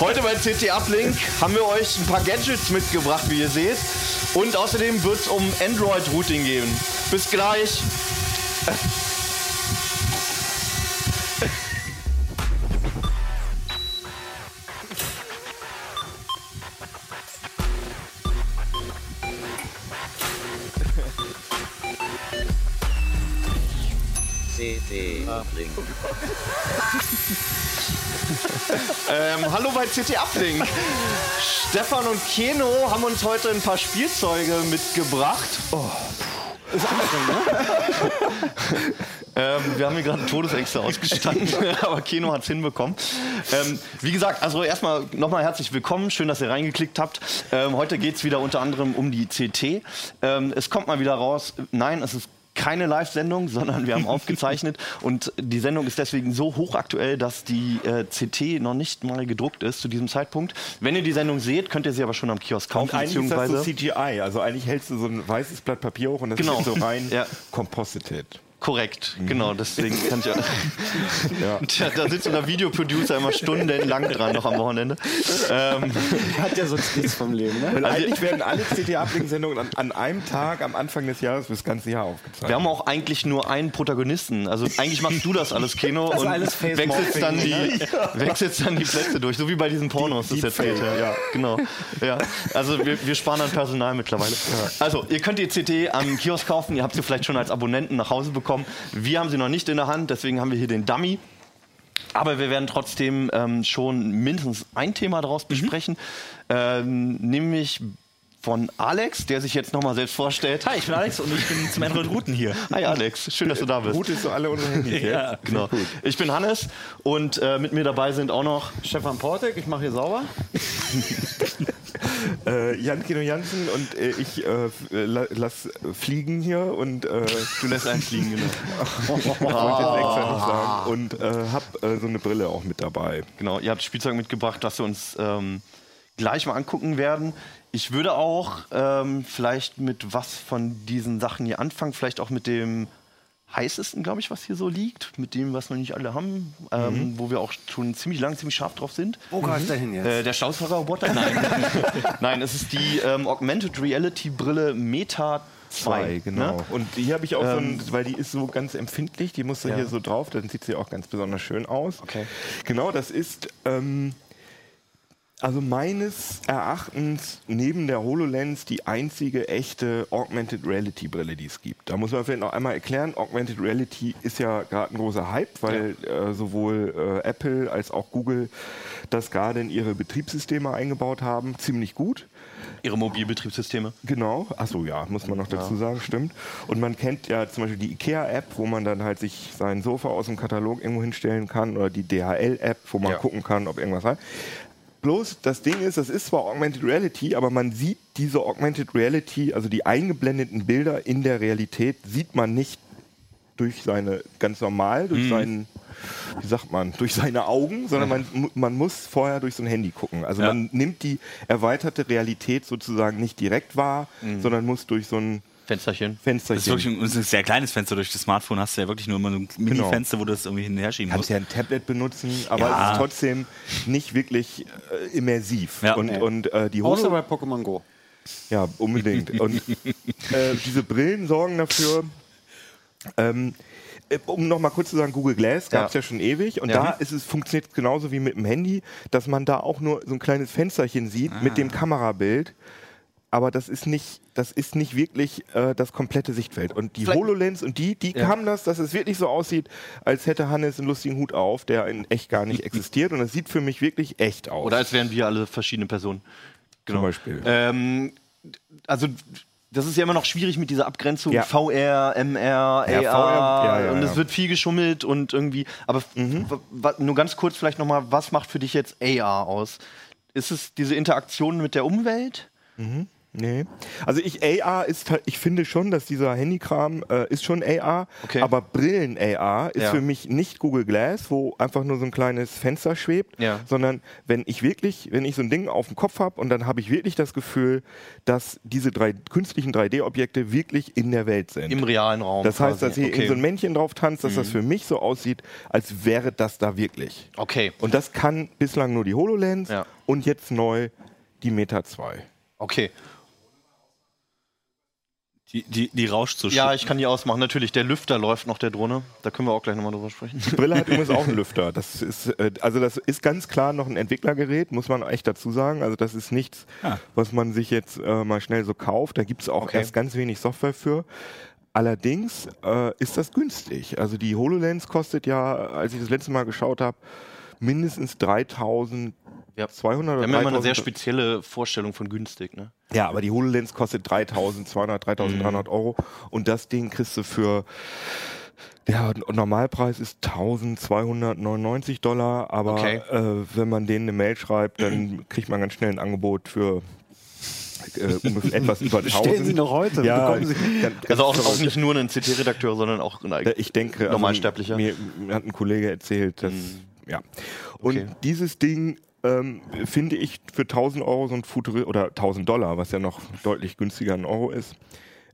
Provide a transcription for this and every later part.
Heute bei CT Uplink haben wir euch ein paar Gadgets mitgebracht, wie ihr seht. Und außerdem wird es um Android-Routing gehen. Bis gleich. CT Uplink. Ähm, hallo bei CT Uplink. Stefan und Keno haben uns heute ein paar Spielzeuge mitgebracht. Oh. Ist anstrengend, ne? ähm, wir haben hier gerade Todesängste ausgestanden, aber Keno hat es hinbekommen. Ähm, wie gesagt, also erstmal nochmal herzlich willkommen. Schön, dass ihr reingeklickt habt. Ähm, heute geht es wieder unter anderem um die CT. Ähm, es kommt mal wieder raus, nein, es ist keine Live-Sendung, sondern wir haben aufgezeichnet. Und die Sendung ist deswegen so hochaktuell, dass die äh, CT noch nicht mal gedruckt ist zu diesem Zeitpunkt. Wenn ihr die Sendung seht, könnt ihr sie aber schon am Kiosk kaufen. Und eigentlich ist das so beziehungsweise CGI, also eigentlich hältst du so ein weißes Blatt Papier hoch und das Genau. ist so rein Ja. composited. Korrekt, genau, deswegen kann ich. Mhm. Ja. Tja, da sitzt unser Videoproducer immer stundenlang dran, noch am Wochenende. Ähm, Hat ja sonst nichts vom Leben, ne? Weil Also- eigentlich werden alle CT-Uplink-Sendungen an, an einem Tag am Anfang des Jahres fürs ganze Jahr aufgezeichnet. wir haben auch eigentlich nur einen Protagonisten. Also eigentlich machst du das alles, Keno, Das ist und alles wechselst dann, die, Morphing, wechselst dann die Plätze durch, so wie bei diesen Pornos, das erzählt. Ja. ja. Genau. Ja. Also wir, wir sparen an Personal mittlerweile. Also ihr könnt die CT am Kiosk kaufen, ihr habt sie vielleicht schon als Abonnenten nach Hause bekommen. Wir haben sie noch nicht in der Hand, deswegen haben wir hier den Dummy. Aber wir werden trotzdem ähm, schon mindestens ein Thema daraus besprechen, ähm, nämlich von Alex, der sich jetzt nochmal selbst vorstellt. Hi, ich bin Alex und ich bin zum Android Routen hier. Hi Alex, schön, dass du da bist. Gut ist so alle unsere Handys. Ja. Genau. Ich bin Hannes und äh, mit mir dabei sind auch noch Stefan Portek, ich mache hier sauber. Äh, Jan Kino Jansen und äh, ich äh, äh, la- lass fliegen hier und äh, Du lässt einen fliegen, genau. wollte jetzt extra nicht sagen und äh, hab äh, so eine Brille auch mit dabei. genau. Ihr habt Spielzeug mitgebracht, das wir uns ähm, gleich mal angucken werden. Ich würde auch ähm, vielleicht mit was von diesen Sachen hier anfangen, vielleicht auch mit dem heißesten, glaube ich, was hier so liegt, mit dem, was noch nicht alle haben, ähm, wo wir auch schon ziemlich lang, ziemlich scharf drauf sind. Wo greifst du hin jetzt? Äh, der Staubsaugerroboter? Nein. Nein, es ist die ähm, Augmented Reality Brille Meta 2. Zwei, genau. Ne? Und die habe ich auch Ähm, so, ein, weil die ist so ganz empfindlich, die musst du Ja. hier so drauf, dann sieht sie auch ganz besonders schön aus. Okay. Genau, das ist ähm, also meines Erachtens neben der HoloLens die einzige echte Augmented Reality Brille, die es gibt. Da muss man vielleicht noch einmal erklären, Augmented Reality ist ja gerade ein großer Hype, weil äh, sowohl äh, Apple als auch Google das gerade in ihre Betriebssysteme eingebaut haben, ziemlich gut. Ihre Mobilbetriebssysteme. Genau, achso, ja, muss man noch dazu sagen, stimmt. Und man kennt ja zum Beispiel die IKEA-App, wo man dann halt sich sein Sofa aus dem Katalog irgendwo hinstellen kann, oder die DHL-App, wo man Ja. gucken kann, ob irgendwas hat. Bloß das Ding ist, das ist zwar Augmented Reality, aber man sieht diese Augmented Reality, also die eingeblendeten Bilder in der Realität, sieht man nicht durch seine, ganz normal, durch seinen, wie sagt man, durch seine Augen, sondern man, man muss vorher durch so ein Handy gucken. Also Ja. man nimmt die erweiterte Realität sozusagen nicht direkt wahr, sondern muss durch so ein Fensterchen. Fenster Das ist wirklich ein, ist ein sehr kleines Fenster. Durch das Smartphone hast du ja wirklich nur immer so ein Mini-Fenster, wo du das irgendwie hinterher schieben kannst musst. ja ein Tablet benutzen, aber Ja. es ist trotzdem nicht wirklich äh, immersiv. Ja. Und, Nee. und äh, die Außer bei Pokémon Go. Ja, unbedingt. Und äh, diese Brillen sorgen dafür, ähm, äh, um noch mal kurz zu sagen, Google Glass gab es Ja. ja. schon ewig und Ja. da ist es funktioniert genauso wie mit dem Handy, dass man da auch nur so ein kleines Fensterchen sieht mit dem Kamerabild. Aber das ist nicht, das ist nicht wirklich äh, das komplette Sichtfeld. Und die Vielleicht- HoloLens und die, die haben das, dass es wirklich so aussieht, als hätte Hannes einen lustigen Hut auf, der in echt gar nicht existiert. Und das sieht für mich wirklich echt aus. Oder als wären wir alle verschiedene Personen. zum Beispiel. Ähm, also das ist ja immer noch schwierig mit dieser Abgrenzung Ja. VR, MR, Ja, AR ja, ja, und es ja. Mhm. wird viel geschummelt und irgendwie. Aber wa- nur ganz kurz vielleicht noch mal, was macht für dich jetzt AR aus? Ist es diese Interaktion mit der Umwelt? Nee. Also ich AR ist ich finde schon, dass dieser Handykram äh, ist schon AR, Okay. aber Brillen AR ist Ja. für mich nicht Google Glass, wo einfach nur so ein kleines Fenster schwebt, Ja. sondern wenn ich wirklich, wenn ich so ein Ding auf dem Kopf habe und dann habe ich wirklich das Gefühl, dass diese drei künstlichen 3D-Objekte wirklich in der Welt sind. Im realen Raum. das heißt, quasi. dass hier okay. Mhm. in so ein Männchen drauf tanzt, dass das für mich so aussieht, als wäre das da wirklich. Okay. Und das kann bislang nur die HoloLens Ja. und jetzt neu die Meta 2. Okay. Die, die, die rauscht so Ja, ich kann die ausmachen. Natürlich, der Lüfter läuft noch der Drohne. Da können wir auch gleich nochmal drüber sprechen. Die Brille hat übrigens auch einen Lüfter. Das ist, äh, also das ist ganz klar noch ein Entwicklergerät, muss man echt dazu sagen. Also das ist nichts, Ah. was man sich jetzt äh, mal schnell so kauft. Da gibt es auch Okay. erst ganz wenig Software für. Allerdings äh, ist das günstig. Also die HoloLens kostet ja, als ich das letzte Mal geschaut habe, mindestens 3200 Ja. oder Wir haben ja immer eine 3000 sehr spezielle Vorstellung von günstig. Ne? Ja, aber die HoloLens kostet 3200, 3300 Euro und das Ding kriegst du für der Normalpreis ist 1299 Dollar, aber Okay. äh, wenn man denen eine Mail schreibt, dann kriegt man ganz schnell ein Angebot für äh, ungefähr etwas über 1000. Bestellen Sie noch heute, Ja, Sie- ganz- Also auch, auch nicht nur ein CT-Redakteur, sondern auch ein Ich denke, also Normalsterblicher. mir, mir hat ein Kollege erzählt, dass, ja. Und Okay. dieses Ding ähm, finde ich für 1000 Euro so ein Futuri oder 1000 Dollar, was ja noch deutlich günstiger ein Euro ist,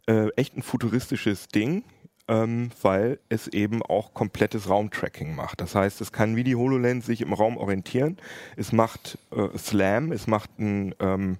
äh, echt ein futuristisches Ding. Ähm, weil es eben auch komplettes Raumtracking macht. Das heißt, es kann wie die HoloLens sich im Raum orientieren. Es macht äh, Slam, es macht ein ähm,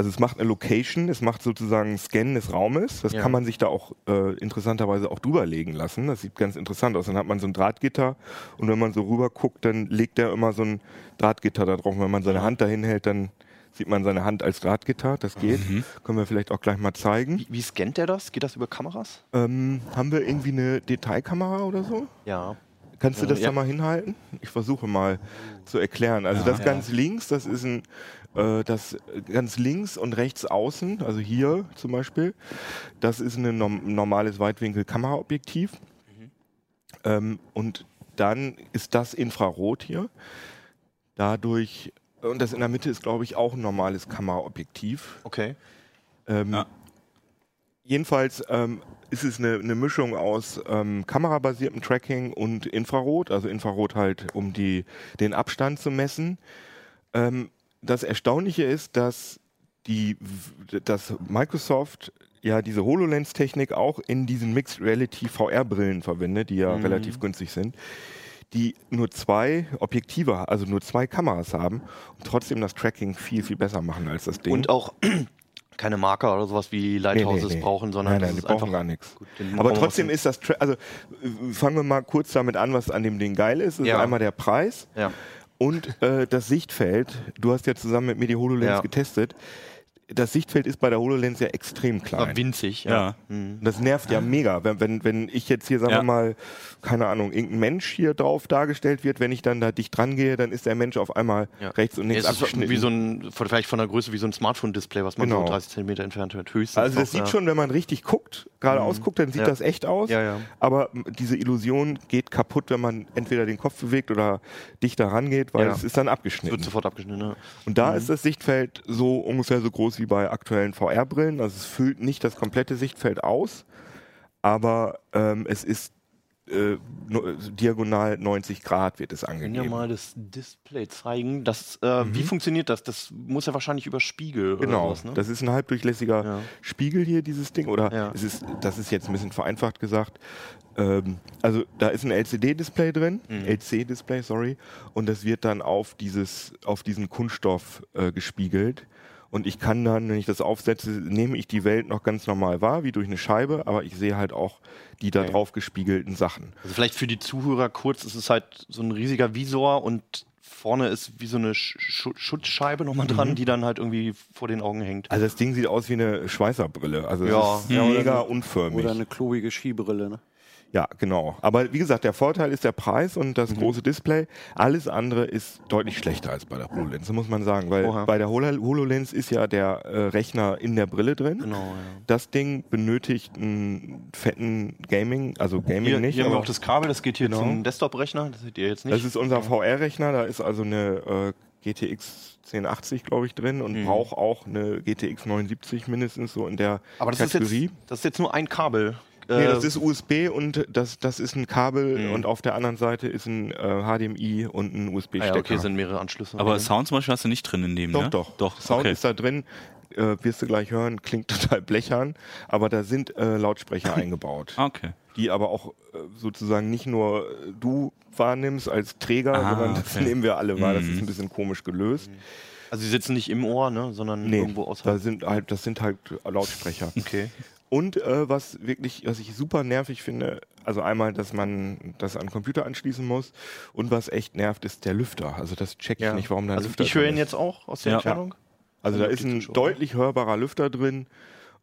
also es macht eine Location, es macht sozusagen einen Scan des Raumes. Das Ja. kann man sich da auch äh, interessanterweise auch drüberlegen lassen. Das sieht ganz interessant aus. Dann hat man so ein Drahtgitter und wenn man so rüber guckt, dann legt er immer so ein Drahtgitter da drauf. Und wenn man seine Hand dahin hält, dann sieht man seine Hand als Drahtgitter. Das geht. Können wir vielleicht auch gleich mal zeigen. Wie, wie scannt der das? Geht das über Kameras? Ähm, haben wir irgendwie eine Detailkamera oder so? Ja. Kannst du das Ja. da mal hinhalten? Ich versuche mal zu erklären. Also das ganz links, das ist ein äh, das ganz links und rechts außen, also hier zum Beispiel, das ist ein norm normales Weitwinkel-Kameraobjektiv. Ähm, und dann ist das Infrarot hier. Dadurch, und das in der Mitte ist, glaube ich, auch ein normales Kameraobjektiv. Okay. Ähm, Ja. Jedenfalls ähm, ist es eine, eine Mischung aus ähm, kamerabasiertem Tracking und Infrarot, also Infrarot halt, um die, den Abstand zu messen. Ähm, das Erstaunliche ist, dass, die, dass Microsoft ja diese HoloLens-Technik auch in diesen Mixed Reality VR-Brillen verwendet, die ja relativ günstig sind, die nur zwei Objektive, also nur zwei Kameras haben und trotzdem das Tracking viel, viel besser machen als das Ding. Und auch keine Marker oder sowas wie Lighthouses Nee, nee, nee. brauchen, sondern nein, nein, die brauchen einfach gar nichts. Gut, Aber trotzdem ist das, Tra also äh, fangen wir mal kurz damit an, was an dem Ding geil ist. Das Ja. ist einmal der Preis Ja. und äh, das Sichtfeld. Du hast ja zusammen mit mir die HoloLens Ja. getestet. Das Sichtfeld ist bei der HoloLens ja extrem klein. War winzig. Ja. Und Das nervt ja mega, wenn, wenn, wenn ich jetzt hier, sagen Ja. wir mal, keine Ahnung, irgendein Mensch hier drauf dargestellt wird, wenn ich dann da dicht dran gehe, dann ist der Mensch auf einmal Ja. rechts und links es ist abgeschnitten. wie so ein, vielleicht von der Größe wie so ein Smartphone-Display, was man Genau. so 30 Zentimeter entfernt hört. Höchstens. also das sieht ja. schon, wenn man richtig guckt, geradeaus guckt, dann sieht Ja. das echt aus. Ja, ja. Aber diese Illusion geht kaputt, wenn man entweder den Kopf bewegt oder dichter rangeht, weil Ja. es ist dann Es abgeschnitten. wird sofort abgeschnitten. Ne? Und da ist das Sichtfeld so ungefähr so groß wie bei aktuellen VR-Brillen. Also es füllt nicht das komplette Sichtfeld aus, aber ähm, es ist äh, no, diagonal 90 Grad wird es Können ja angegeben. mal das Display zeigen. Das, äh, Wie funktioniert das? Das muss ja wahrscheinlich über Spiegel oder Mhm. Genau, sowas, ne? das ist ein halbdurchlässiger Ja. Spiegel hier, dieses Ding. Oder Ja. es ist, das ist jetzt ein bisschen vereinfacht gesagt. Ähm, also da ist ein LCD-Display drin, Mhm. LC-Display, sorry, und das wird dann auf dieses, auf diesen Kunststoff äh, gespiegelt. Und ich kann dann, wenn ich das aufsetze, nehme ich die Welt noch ganz normal wahr, wie durch eine Scheibe, aber ich sehe halt auch die da drauf gespiegelten Sachen. Also vielleicht für die Zuhörer kurz, es ist halt so ein riesiger Visor und vorne ist wie so eine Sch Sch Schutzscheibe nochmal dran, die dann halt irgendwie vor den Augen hängt. Also das Ding sieht aus wie eine Schweißerbrille. Also es Ja. ist Ja, oder mega eine- unförmig. Oder eine klobige Skibrille, ne? Ja, genau. Aber wie gesagt, der Vorteil ist der Preis und Mhm. das große Display. Alles andere ist deutlich schlechter als bei der HoloLens, das muss man sagen. Weil Oha. bei der Holo- HoloLens ist ja der äh, Rechner in der Brille drin. Genau, ja. Das Ding benötigt einen fetten Gaming, also Gaming Hier, nicht. hier haben wir auch das Kabel, das geht hier Genau. zum Desktop-Rechner, das seht ihr jetzt nicht. das ist unser VR-Rechner, da ist also eine äh, GTX 1080, glaube ich, drin und braucht auch eine GTX 970 mindestens so in der Aber das ist, Kategorie. jetzt, das ist jetzt nur ein Kabel. Nee, Äh, das ist USB und das, das ist ein Kabel Mhm. und auf der anderen Seite ist ein äh, HDMI und ein ah USB-Stecker. ja, okay, sind mehrere Anschlüsse. Aber Mhm. Sound zum Beispiel hast du nicht drin in dem, Doch, ne? doch. Doch, Sound okay. ist da drin, äh, wirst du gleich hören, klingt total blechern, aber da sind äh, Lautsprecher eingebaut, Ah, okay. die aber auch äh, sozusagen nicht nur äh, du wahrnimmst als Träger, Ah, sondern das okay. nehmen wir alle wahr. Das Mhm. ist ein bisschen komisch gelöst. Also sie sitzen nicht im Ohr, ne, sondern Nee, irgendwo da außerhalb. sind halt, das sind halt Lautsprecher. Okay. Und äh, was wirklich, was ich super nervig finde, also einmal, dass man das an den Computer anschließen muss und was echt nervt, ist der Lüfter. Also das check ich nicht, warum da ein Also Lüfter ich höre ihn ist. jetzt auch aus der Ja. Entfernung. Also da die ist ein deutlich hörbarer Lüfter drin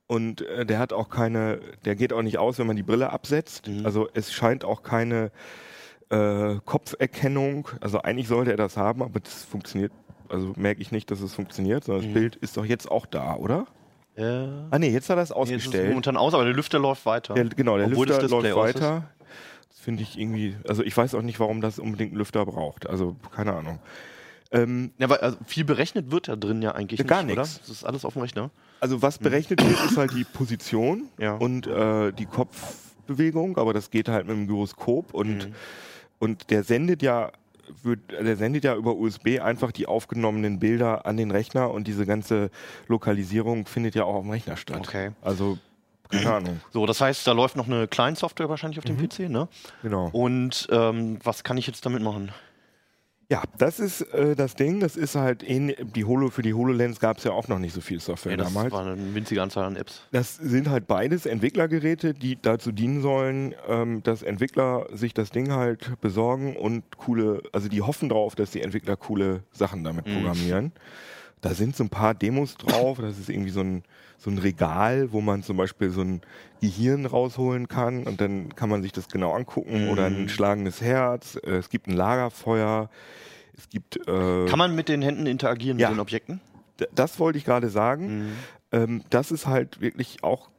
und äh, der hat auch keine, der geht auch nicht aus, wenn man die Brille absetzt. Mhm. Also es scheint auch keine äh, Kopferkennung. Also eigentlich sollte er das haben, aber das funktioniert. Also merke ich nicht, dass es funktioniert, sondern das Mhm. Bild ist doch jetzt auch da, oder? Äh, Ah nee, jetzt hat er es nee, ist ausgestellt. momentan aus, aber der Lüfter läuft weiter. Der, genau, der Obwohl Lüfter das läuft weiter. Das finde ich irgendwie, also ich weiß auch nicht, warum das unbedingt einen Lüfter braucht. Also keine Ahnung. Ähm, Ja, aber also viel berechnet wird da drin ja eigentlich Ja, nicht, gar oder? nix. Das ist alles auf dem Rechner. also was berechnet wird, ist halt die Position Ja. und äh, die Kopfbewegung, aber das geht halt mit dem Gyroskop und, Mhm. und der sendet ja wird, der sendet ja über USB einfach die aufgenommenen Bilder an den Rechner und diese ganze Lokalisierung findet ja auch dem Rechner statt. Okay. Also keine Ahnung. So, das heißt, da läuft noch eine Client-Software wahrscheinlich auf dem Mhm. PC, ne? Genau. Und ähm, was kann ich jetzt damit machen? Ja, das ist äh, das Ding. Das ist halt ähn- die Holo für die HoloLens gab es ja auch noch nicht so viel Software Ja, das damals. war eine winzige Anzahl an Apps. Das sind halt beides Entwicklergeräte, die dazu dienen sollen, ähm, dass Entwickler sich das Ding halt besorgen und coole, also die hoffen drauf, dass die Entwickler coole Sachen damit Mhm. Da sind so ein paar Demos drauf. Das ist irgendwie so ein, so ein Regal, wo man zum Beispiel so ein Gehirn rausholen kann und dann kann man sich das genau angucken oder Mhm. ein schlagendes Herz. Äh, Es gibt ein Lagerfeuer. Es gibt. Äh, Kann man mit den Händen interagieren Ja. mit den Objekten? Das wollte ich gerade Mhm. sagen. Ähm, das ist halt wirklich auch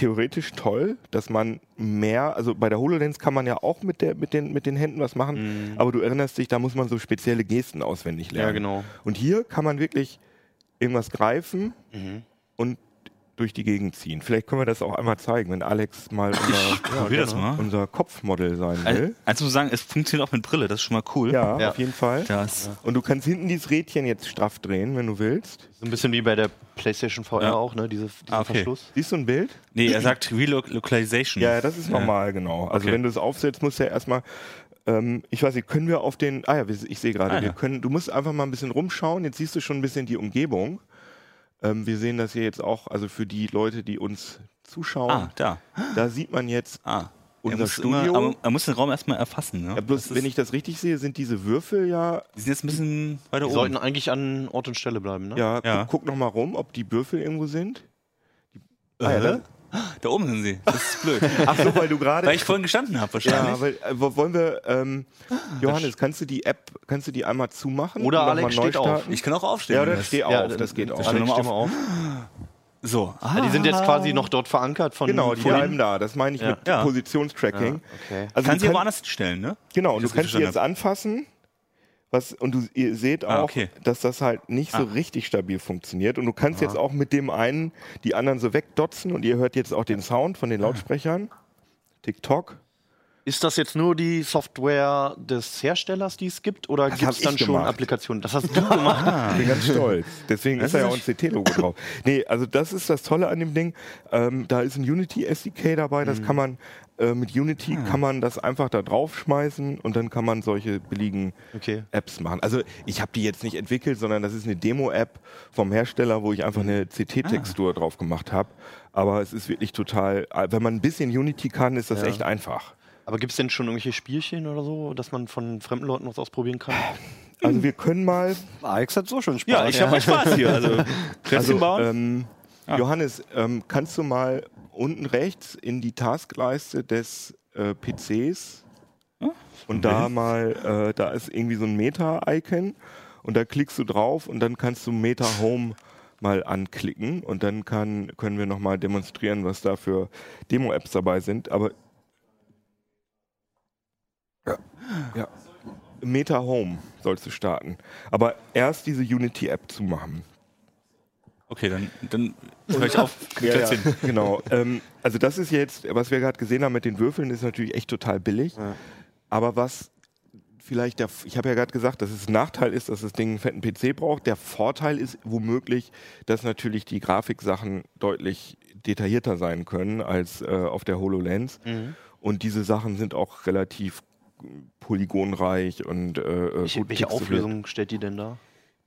theoretisch toll, dass man mehr, also bei der HoloLens kann man ja auch mit, der, mit, den, mit den Händen was machen, aber du erinnerst dich, da muss man so spezielle Gesten auswendig lernen. Ja, genau. Und hier kann man wirklich irgendwas greifen Mhm. und durch die Gegend ziehen. Vielleicht können wir das auch einmal zeigen, wenn Alex mal unser, Probier das mal. unser Kopfmodell sein Also, will. also muss sagen, es funktioniert auch mit Brille, das ist schon mal cool. Ja, Ja. auf jeden Fall. Das, Und du kannst hinten dieses Rädchen jetzt straff drehen, wenn du willst. So ein bisschen wie bei der PlayStation VR Ja. auch, ne? Diese, dieser Ah, okay. Verschluss. Siehst du ein Bild? nee, er sagt Relocalization. Ja, ja, das ist normal, genau. Also Okay. wenn du es aufsetzt, musst du ja erstmal, ähm, ich weiß nicht, können wir auf den, ah ja, wir- ich sehe gerade, Ah, wir ja. können, du musst einfach mal ein bisschen rumschauen, jetzt siehst du schon ein bisschen die Umgebung. Ähm, wir sehen das hier jetzt auch, also für die Leute, die uns zuschauen, Ah, da. da sieht man jetzt, Ah. er, Unser muss Studio. Immer, aber er muss den Raum erstmal erfassen. Ne? ja, bloß wenn ich das richtig sehe, sind diese Würfel ja, die sind jetzt ein bisschen weiter Die oben. sollten eigentlich an Ort und Stelle bleiben, ne? ja, Ja. guck, guck noch mal rum, ob die Würfel irgendwo sind. Die, Äh, ah, ja, da, oben sind sie. Das ist blöd. ach so, weil du gerade, Weil ich vorhin gestanden habe wahrscheinlich. ja, weil, äh, wo- wollen wir, ähm, Johannes, kannst du die App, kannst du die einmal zumachen? Oder Alex mal neu steht auf. starten? ich kann auch aufstehen. Ja, dann das- steh auf, Ja, das geht auch. das- Alex, steh mal auf. So. Ah, Ah, die sind jetzt quasi noch dort verankert von Genau, die bleiben da. Das meine ich Ja. mit Ja. Positionstracking. Ja, okay. Also kann du sie aber kann- anders stellen, ne? Genau, du das kannst sie jetzt anfassen. Was, und du, ihr seht auch, Ah, okay. dass das halt nicht so Ah. richtig stabil funktioniert. Und du kannst jetzt auch mit dem einen die anderen so wegdotzen und ihr hört jetzt auch den Sound von den Lautsprechern. TikTok. Ist das jetzt nur die Software des Herstellers, die es gibt, oder gibt es dann schon gemacht. Applikationen? Das hast du gemacht. Ich bin ganz stolz. Deswegen ist da ja auch ein CT-Logo drauf. Nee, also das ist das Tolle an dem Ding. Ähm, da ist ein Unity SDK dabei, das kann man äh, mit Unity kann man das einfach da draufschmeißen und dann kann man solche billigen Okay. Apps machen. Also ich habe die jetzt nicht entwickelt, sondern das ist eine Demo-App vom Hersteller, wo ich einfach eine CT-Textur drauf gemacht habe. Aber es ist wirklich total, äh, wenn man ein bisschen Unity kann, ist das Ja. echt einfach. Aber gibt es denn schon irgendwelche Spielchen oder so, dass man von fremden Leuten was ausprobieren kann? Also wir können mal, Alex hat so schon Spaß. Ja, ich habe mal Spaß hier. Also, also ähm, Johannes, ähm, kannst du mal unten rechts in die Taskleiste des äh, PCs und da mal, äh, da ist irgendwie so ein Meta-Icon und da klickst du drauf und dann kannst du Meta Home mal anklicken und dann kann, können wir nochmal demonstrieren, was da für Demo-Apps dabei sind. Aber ja, ja. Meta Home sollst du starten. Aber erst diese Unity-App zu machen. Okay, dann, dann höre ich auf. Ja, ja, genau. ähm, also das ist jetzt, was wir gerade gesehen haben mit den Würfeln, ist natürlich echt total billig. Aber was vielleicht der, ich habe ja gerade gesagt, dass es ein Nachteil ist, dass das Ding einen fetten PC braucht. Der Vorteil ist womöglich, dass natürlich die Grafiksachen deutlich detaillierter sein können als äh, auf der HoloLens. Mhm. Und diese Sachen sind auch relativ polygonreich und äh, Welche, gut welche. Auflösung stellt die denn da?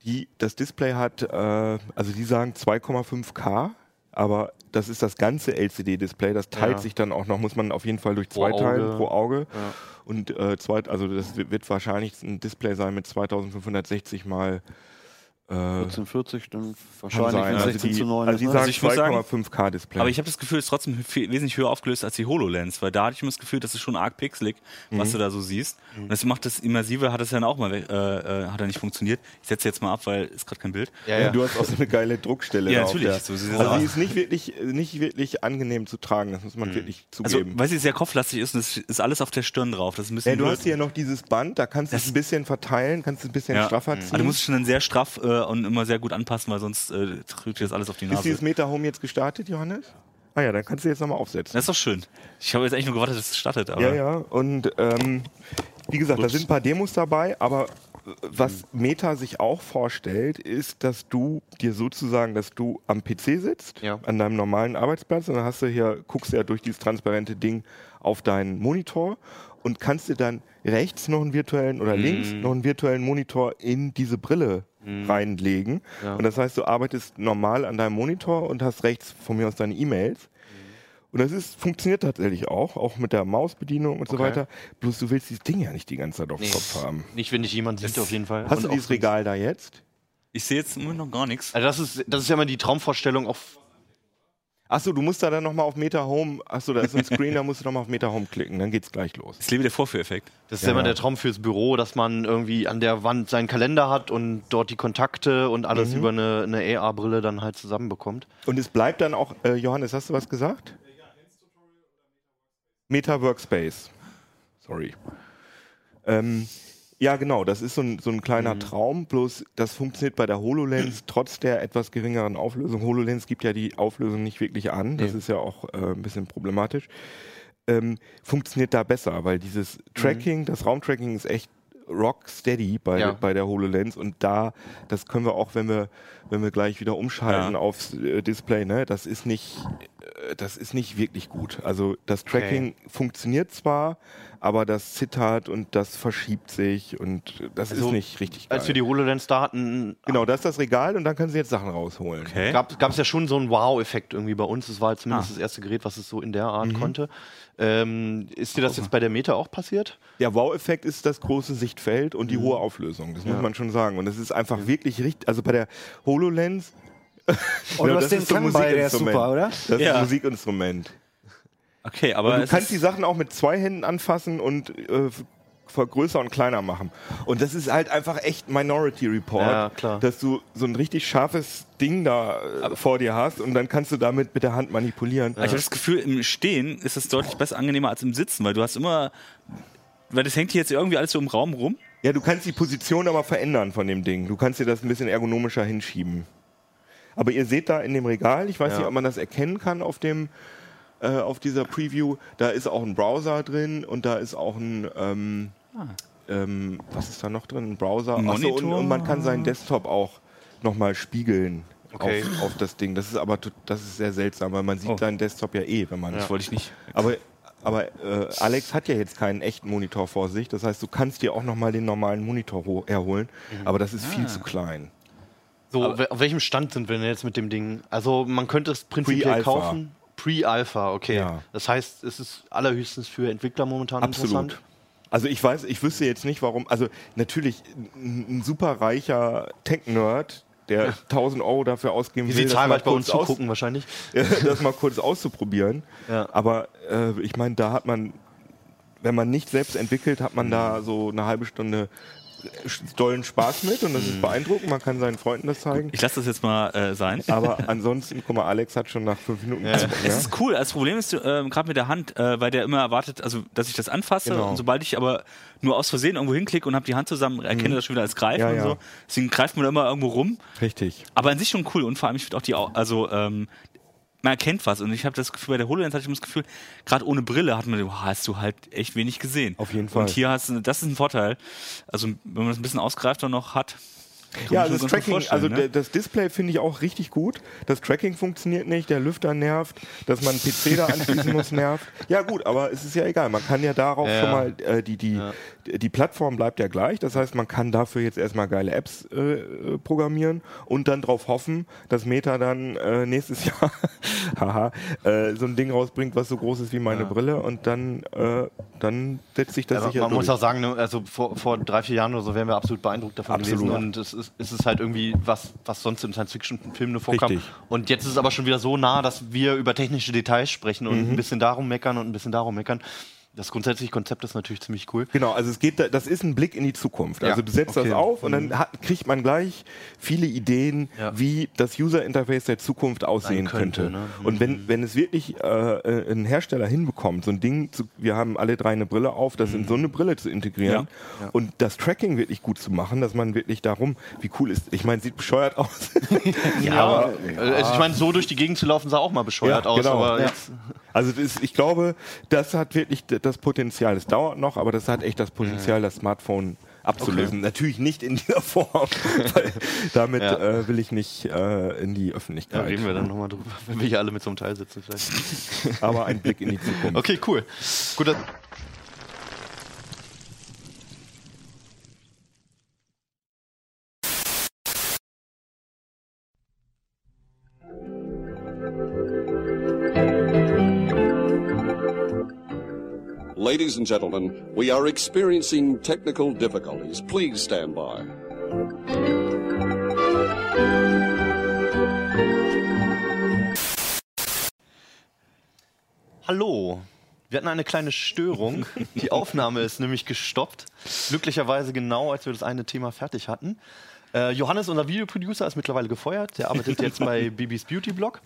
Die, das Display hat, äh, also die sagen 2,5K, aber das ist das ganze LCD-Display. Das teilt Ja. sich dann auch noch, muss man auf jeden Fall durch Pro zwei Auge. teilen pro Auge. Ja. Und äh, zweit, also das wird wahrscheinlich ein Display sein mit 2560 mal äh, 1440, dann kann wahrscheinlich, sein. Also 16 die, zu 9 also die ist. sagen Also ich muss sagen, 2,5K Display. Aber ich habe das Gefühl, es ist trotzdem viel, wesentlich höher aufgelöst als die HoloLens, weil da hatte ich immer das Gefühl, das ist schon arg pixelig, was du da so siehst. Und das macht das Immersive, hat das dann auch mal, weg- äh, äh, hat er nicht funktioniert. Ich setze jetzt mal ab, weil ist gerade kein Bild. Ja, Ja, Du hast auch so eine geile Druckstelle. Ja, da auf natürlich, Der, so also aus. die ist nicht wirklich, nicht wirklich angenehm zu tragen, das muss man wirklich Also, zugeben. weil sie sehr kopflastig ist und es ist alles auf der Stirn drauf. Das ist ein bisschen ja, du hast hier noch dieses Band, da kannst du es ein bisschen verteilen, kannst du es ein bisschen ja. straffer Aber ziehen. du musst es schon dann sehr straff äh, und immer sehr gut anpassen, weil sonst äh, drückt dir das alles auf die Ist Nase. dieses Meta Home jetzt gestartet, Johannes? Ah ja, dann kannst du jetzt nochmal aufsetzen. Das ist doch schön. Ich habe jetzt eigentlich nur gewartet, dass es startet. Aber Ja, ja. Und ähm, wie gesagt, da sind ein paar Demos dabei, aber äh, was Meta sich auch vorstellt, ist, dass du dir sozusagen, dass du am PC sitzt, Ja. an deinem normalen Arbeitsplatz, und dann hast du hier, guckst du ja durch dieses transparente Ding auf deinen Monitor und kannst dir dann rechts noch einen virtuellen oder links noch einen virtuellen Monitor in diese Brille reinlegen. Ja. Und das heißt, du arbeitest normal an deinem Monitor und hast rechts von mir aus deine E-Mails. Und das ist, funktioniert tatsächlich auch, auch mit der Mausbedienung und so Okay. weiter. Bloß du willst dieses Ding ja nicht die ganze Zeit auf dem Nee. Kopf haben. Nicht, wenn dich jemand sieht, auf jeden Fall. Hast Und du auch dieses Regal da jetzt? ich sehe jetzt immer noch gar nichts. Also das ist, das ist ja immer die Traumvorstellung auf. Achso, du musst da dann nochmal auf Meta Home, achso, da ist ein Screen, da musst du nochmal auf Meta Home klicken, dann geht's gleich los. Ich lebe der Vorführeffekt. Das ist Ja, ja immer ja. der Traum fürs Büro, dass man irgendwie an der Wand seinen Kalender hat und dort die Kontakte und alles Mhm. über eine, eine AR-Brille dann halt zusammenbekommt. Und es bleibt dann auch, äh, Johannes, hast du was gesagt? Meta Workspace. Sorry. Ähm, ja, genau, das ist so ein, so ein kleiner Traum, bloß das funktioniert bei der HoloLens trotz der etwas geringeren Auflösung. HoloLens gibt ja die Auflösung nicht wirklich an, das Nee. ist ja auch äh, ein bisschen problematisch. Ähm, funktioniert da besser, weil dieses Tracking, das Raumtracking ist echt rock steady bei, Ja. bei der HoloLens und da, das können wir auch, wenn wir, wenn wir gleich wieder umschalten Ja. aufs äh, Display, ne, das ist nicht, äh, das ist nicht wirklich gut. Also das Tracking funktioniert zwar, aber das zittert und das verschiebt sich und das Also, ist nicht richtig geil. Als wir die HoloLens da hatten, genau, das ist das Regal und dann können Sie jetzt Sachen rausholen. Okay. gab es ja schon so einen Wow-Effekt irgendwie bei uns. Es war halt zumindest Ah. das erste Gerät, was es so in der Art Mhm. konnte. Ähm, ist dir das jetzt bei der Meta auch passiert? Der Wow-Effekt ist das große Sichtfeld und die Mhm. hohe Auflösung. Das muss man schon sagen. Und es ist einfach wirklich richtig. Also bei der HoloLens. Oh, du Ja, hast den so Klang bei, der ist super, oder? Das ist Ja. ein Musikinstrument. Okay, aber Und du kannst die Sachen auch mit zwei Händen anfassen und äh, vergrößern und kleiner machen. Und das ist halt einfach echt Minority Report, Ja, klar. dass du so ein richtig scharfes Ding da äh, vor dir hast und dann kannst du damit mit der Hand manipulieren. ich habe das Gefühl, im Stehen ist es deutlich besser angenehmer als im Sitzen, weil du hast immer, weil das hängt hier jetzt irgendwie alles so im Raum rum. Ja, du kannst die Position aber verändern von dem Ding. Du kannst dir das ein bisschen ergonomischer hinschieben. Aber ihr seht da in dem Regal, ich weiß Ja. nicht, ob man das erkennen kann auf dem äh, auf dieser Preview, da ist auch ein Browser drin und da ist auch ein ähm, ähm, was ist da noch drin? Ein Browser. Ein Ach so, und, Monitor? und man kann seinen Desktop auch nochmal spiegeln Okay. auf, auf das Ding. Das ist aber das ist sehr seltsam, weil man sieht Oh. seinen Desktop ja eh, wenn man Das wollte ich nicht. aber, aber äh, Alex hat ja jetzt keinen echten Monitor vor sich. Das heißt, du kannst dir auch nochmal den normalen Monitor ho- erholen. Aber das ist viel zu klein. So, we- auf welchem Stand sind wir denn jetzt mit dem Ding? Also man könnte es prinzipiell kaufen. Pre-Alpha, okay. Ja. Das heißt, es ist allerhöchstens für Entwickler momentan Absolut. interessant. Also ich weiß, ich wüsste jetzt nicht, warum. Also natürlich ein, ein super reicher Tech-Nerd, der 1000 Euro dafür ausgeben Wie will, sie das zahlreich mal bei uns kurz zugucken wahrscheinlich. das mal kurz auszuprobieren. Ja. Aber äh, ich meine, da hat man, wenn man nicht selbst entwickelt, hat man da so eine halbe Stunde dollen Spaß mit und das ist beeindruckend. Man kann seinen Freunden das zeigen. Ich lasse das jetzt mal äh, sein. Aber ansonsten, guck mal, Alex hat schon nach fünf Minuten Also, gesprochen, es ja? ist cool. Das Problem ist ähm, gerade mit der Hand, äh, weil der immer erwartet, also dass ich das anfasse Genau. und sobald ich aber nur aus Versehen irgendwo hinklicke und habe die Hand zusammen, erkenne das schon wieder als Greifen Ja, und ja. so. Deswegen greift man da immer irgendwo rum. Richtig. Aber an sich schon cool und vor allem ich finde auch die, also ähm, man erkennt was und ich habe das Gefühl, bei der HoloLens hatte ich immer das Gefühl, gerade ohne Brille hat man, hast du halt echt wenig gesehen. Auf jeden Fall. Und hier hast du, das ist ein Vorteil. Also wenn man das ein bisschen ausgereifter noch hat. Kann Ja, also das Tracking, also ne? das Display finde ich auch richtig gut. Das Tracking funktioniert nicht, der Lüfter nervt, dass man einen PC da anschließen muss, nervt. Ja gut, aber es ist ja egal. Man kann ja darauf Ja, schon ja. mal, äh, die, die, die Plattform bleibt ja gleich. Das heißt, man kann dafür jetzt erstmal geile Apps äh, äh, programmieren und dann darauf hoffen, dass Meta dann äh, nächstes Jahr haha, äh, so ein Ding rausbringt, was so groß ist wie meine Brille und dann, äh, dann setzt sich das Aber sicher man durch. muss auch sagen, ne, also vor, vor drei, vier Jahren oder so wären wir absolut beeindruckt davon Absolut. gewesen. Und es ist, es ist halt irgendwie was, was sonst in Science-Fiction-Filmen nur vorkam. Richtig. Und jetzt ist es aber schon wieder so nah, dass wir über technische Details sprechen und ein bisschen darum meckern und ein bisschen darum meckern. Das grundsätzliche Konzept ist natürlich ziemlich cool. Genau, also es geht, da- das ist ein Blick in die Zukunft. Ja, Also du setzt okay. das auf und dann hat, kriegt man gleich viele Ideen, Ja. wie das User Interface der Zukunft aussehen Sein könnte, könnte. ne? Und wenn, wenn es wirklich äh, äh, ein Hersteller hinbekommt, so ein Ding, zu, wir haben alle drei eine Brille auf, das in so eine Brille zu integrieren und das Tracking wirklich gut zu machen, dass man wirklich darum, wie cool ist, ich meine, sieht bescheuert aus. Ja, also ich meine, so durch die Gegend zu laufen sah auch mal bescheuert Ja, aus. genau. Aber Ja. jetzt, Also das, ich glaube, das hat wirklich das Potenzial. Es dauert noch, aber das hat echt das Potenzial, das Smartphone abzulösen. Natürlich nicht in dieser Form, weil damit Ja. äh, will ich nicht äh, in die da Öffentlichkeit. reden wir dann nochmal drüber, wenn wir hier alle mit so einem Teil sitzen vielleicht. aber ein Blick in die Zukunft. Okay, cool. Gut, Ladies and gentlemen, we are experiencing technical difficulties. Please stand by. Hallo. Wir hatten eine kleine Störung. Die Aufnahme ist nämlich gestoppt. Glücklicherweise genau, als wir das eine Thema fertig hatten. Äh, Johannes, unser Videoproducer, ist mittlerweile gefeuert. Der arbeitet jetzt bei Bibis Beauty Blog.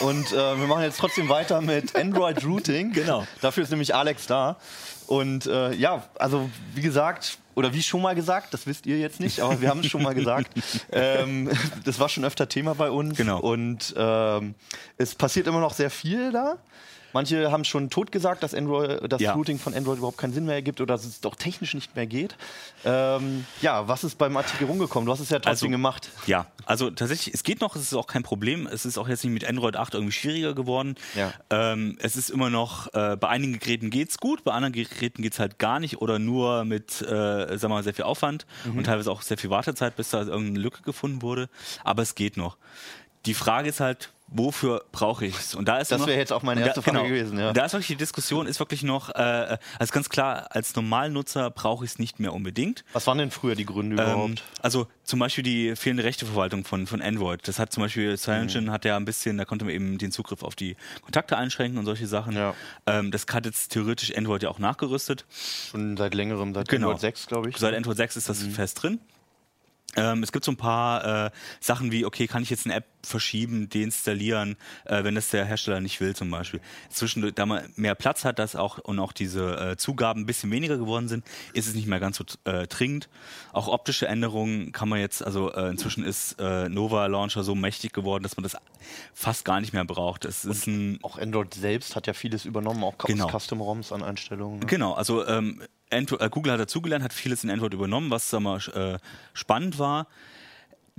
Und äh, wir machen jetzt trotzdem weiter mit Android Routing. Genau. Dafür ist nämlich Alex da. Und äh, ja, also wie gesagt, oder wie schon mal gesagt, das wisst ihr jetzt nicht, aber wir haben es schon mal gesagt. Ähm, das war schon öfter Thema bei uns. Genau. Und ähm, es passiert immer noch sehr viel da. Manche haben schon tot gesagt, dass Android, das Ja. Routing von Android überhaupt keinen Sinn mehr ergibt oder dass es doch technisch nicht mehr geht. Ähm, ja, was ist beim Artikel rumgekommen? Du hast es ja trotzdem Also- gemacht. Ja, also tatsächlich, es geht noch, es ist auch kein Problem. Es ist auch jetzt nicht mit Android 8 irgendwie schwieriger geworden. Ja. Ähm, es ist immer noch, äh, bei einigen Geräten geht's gut, bei anderen Geräten geht's halt gar nicht oder nur mit, äh, sagen wir mal, sehr viel Aufwand und teilweise auch sehr viel Wartezeit, bis da irgendeine Lücke gefunden wurde. Aber es geht noch. Die Frage ist halt, wofür brauche ich es? Und da ist Das wäre jetzt auch meine erste Frage gewesen, ja. Da ist wirklich die Diskussion, ist wirklich noch, äh, also ganz klar, als Normalnutzer brauche ich es nicht mehr unbedingt. Was waren denn früher die Gründe Ähm, überhaupt? also zum Beispiel die fehlende Rechteverwaltung von, von Android. Das hat zum Beispiel CyanogenMotion Mhm. hat ja ein bisschen, da konnte man eben den Zugriff auf die Kontakte einschränken und solche Sachen. Ja. Ähm, das hat jetzt theoretisch Android ja auch nachgerüstet. Schon seit längerem, seit Genau. Android 6, glaube ich. Seit Android 6 ist Mhm. das fest drin. Ähm, es gibt so ein paar äh, Sachen wie, okay, kann ich jetzt eine App verschieben, deinstallieren, äh, wenn das der Hersteller nicht will zum Beispiel. Zwischen, da man mehr Platz hat das auch und auch diese äh, Zugaben ein bisschen weniger geworden sind, ist es nicht mehr ganz so äh, dringend. Auch optische Änderungen kann man jetzt, also äh, inzwischen ist äh, Nova Launcher so mächtig geworden, dass man das fast gar nicht mehr braucht. Es ist ein auch Android selbst hat ja vieles übernommen, auch Genau. Custom ROMs an Einstellungen. Ne? Genau, also ähm, Äh, Google hat dazugelernt, hat vieles in Android übernommen, was sag mal, äh, spannend war.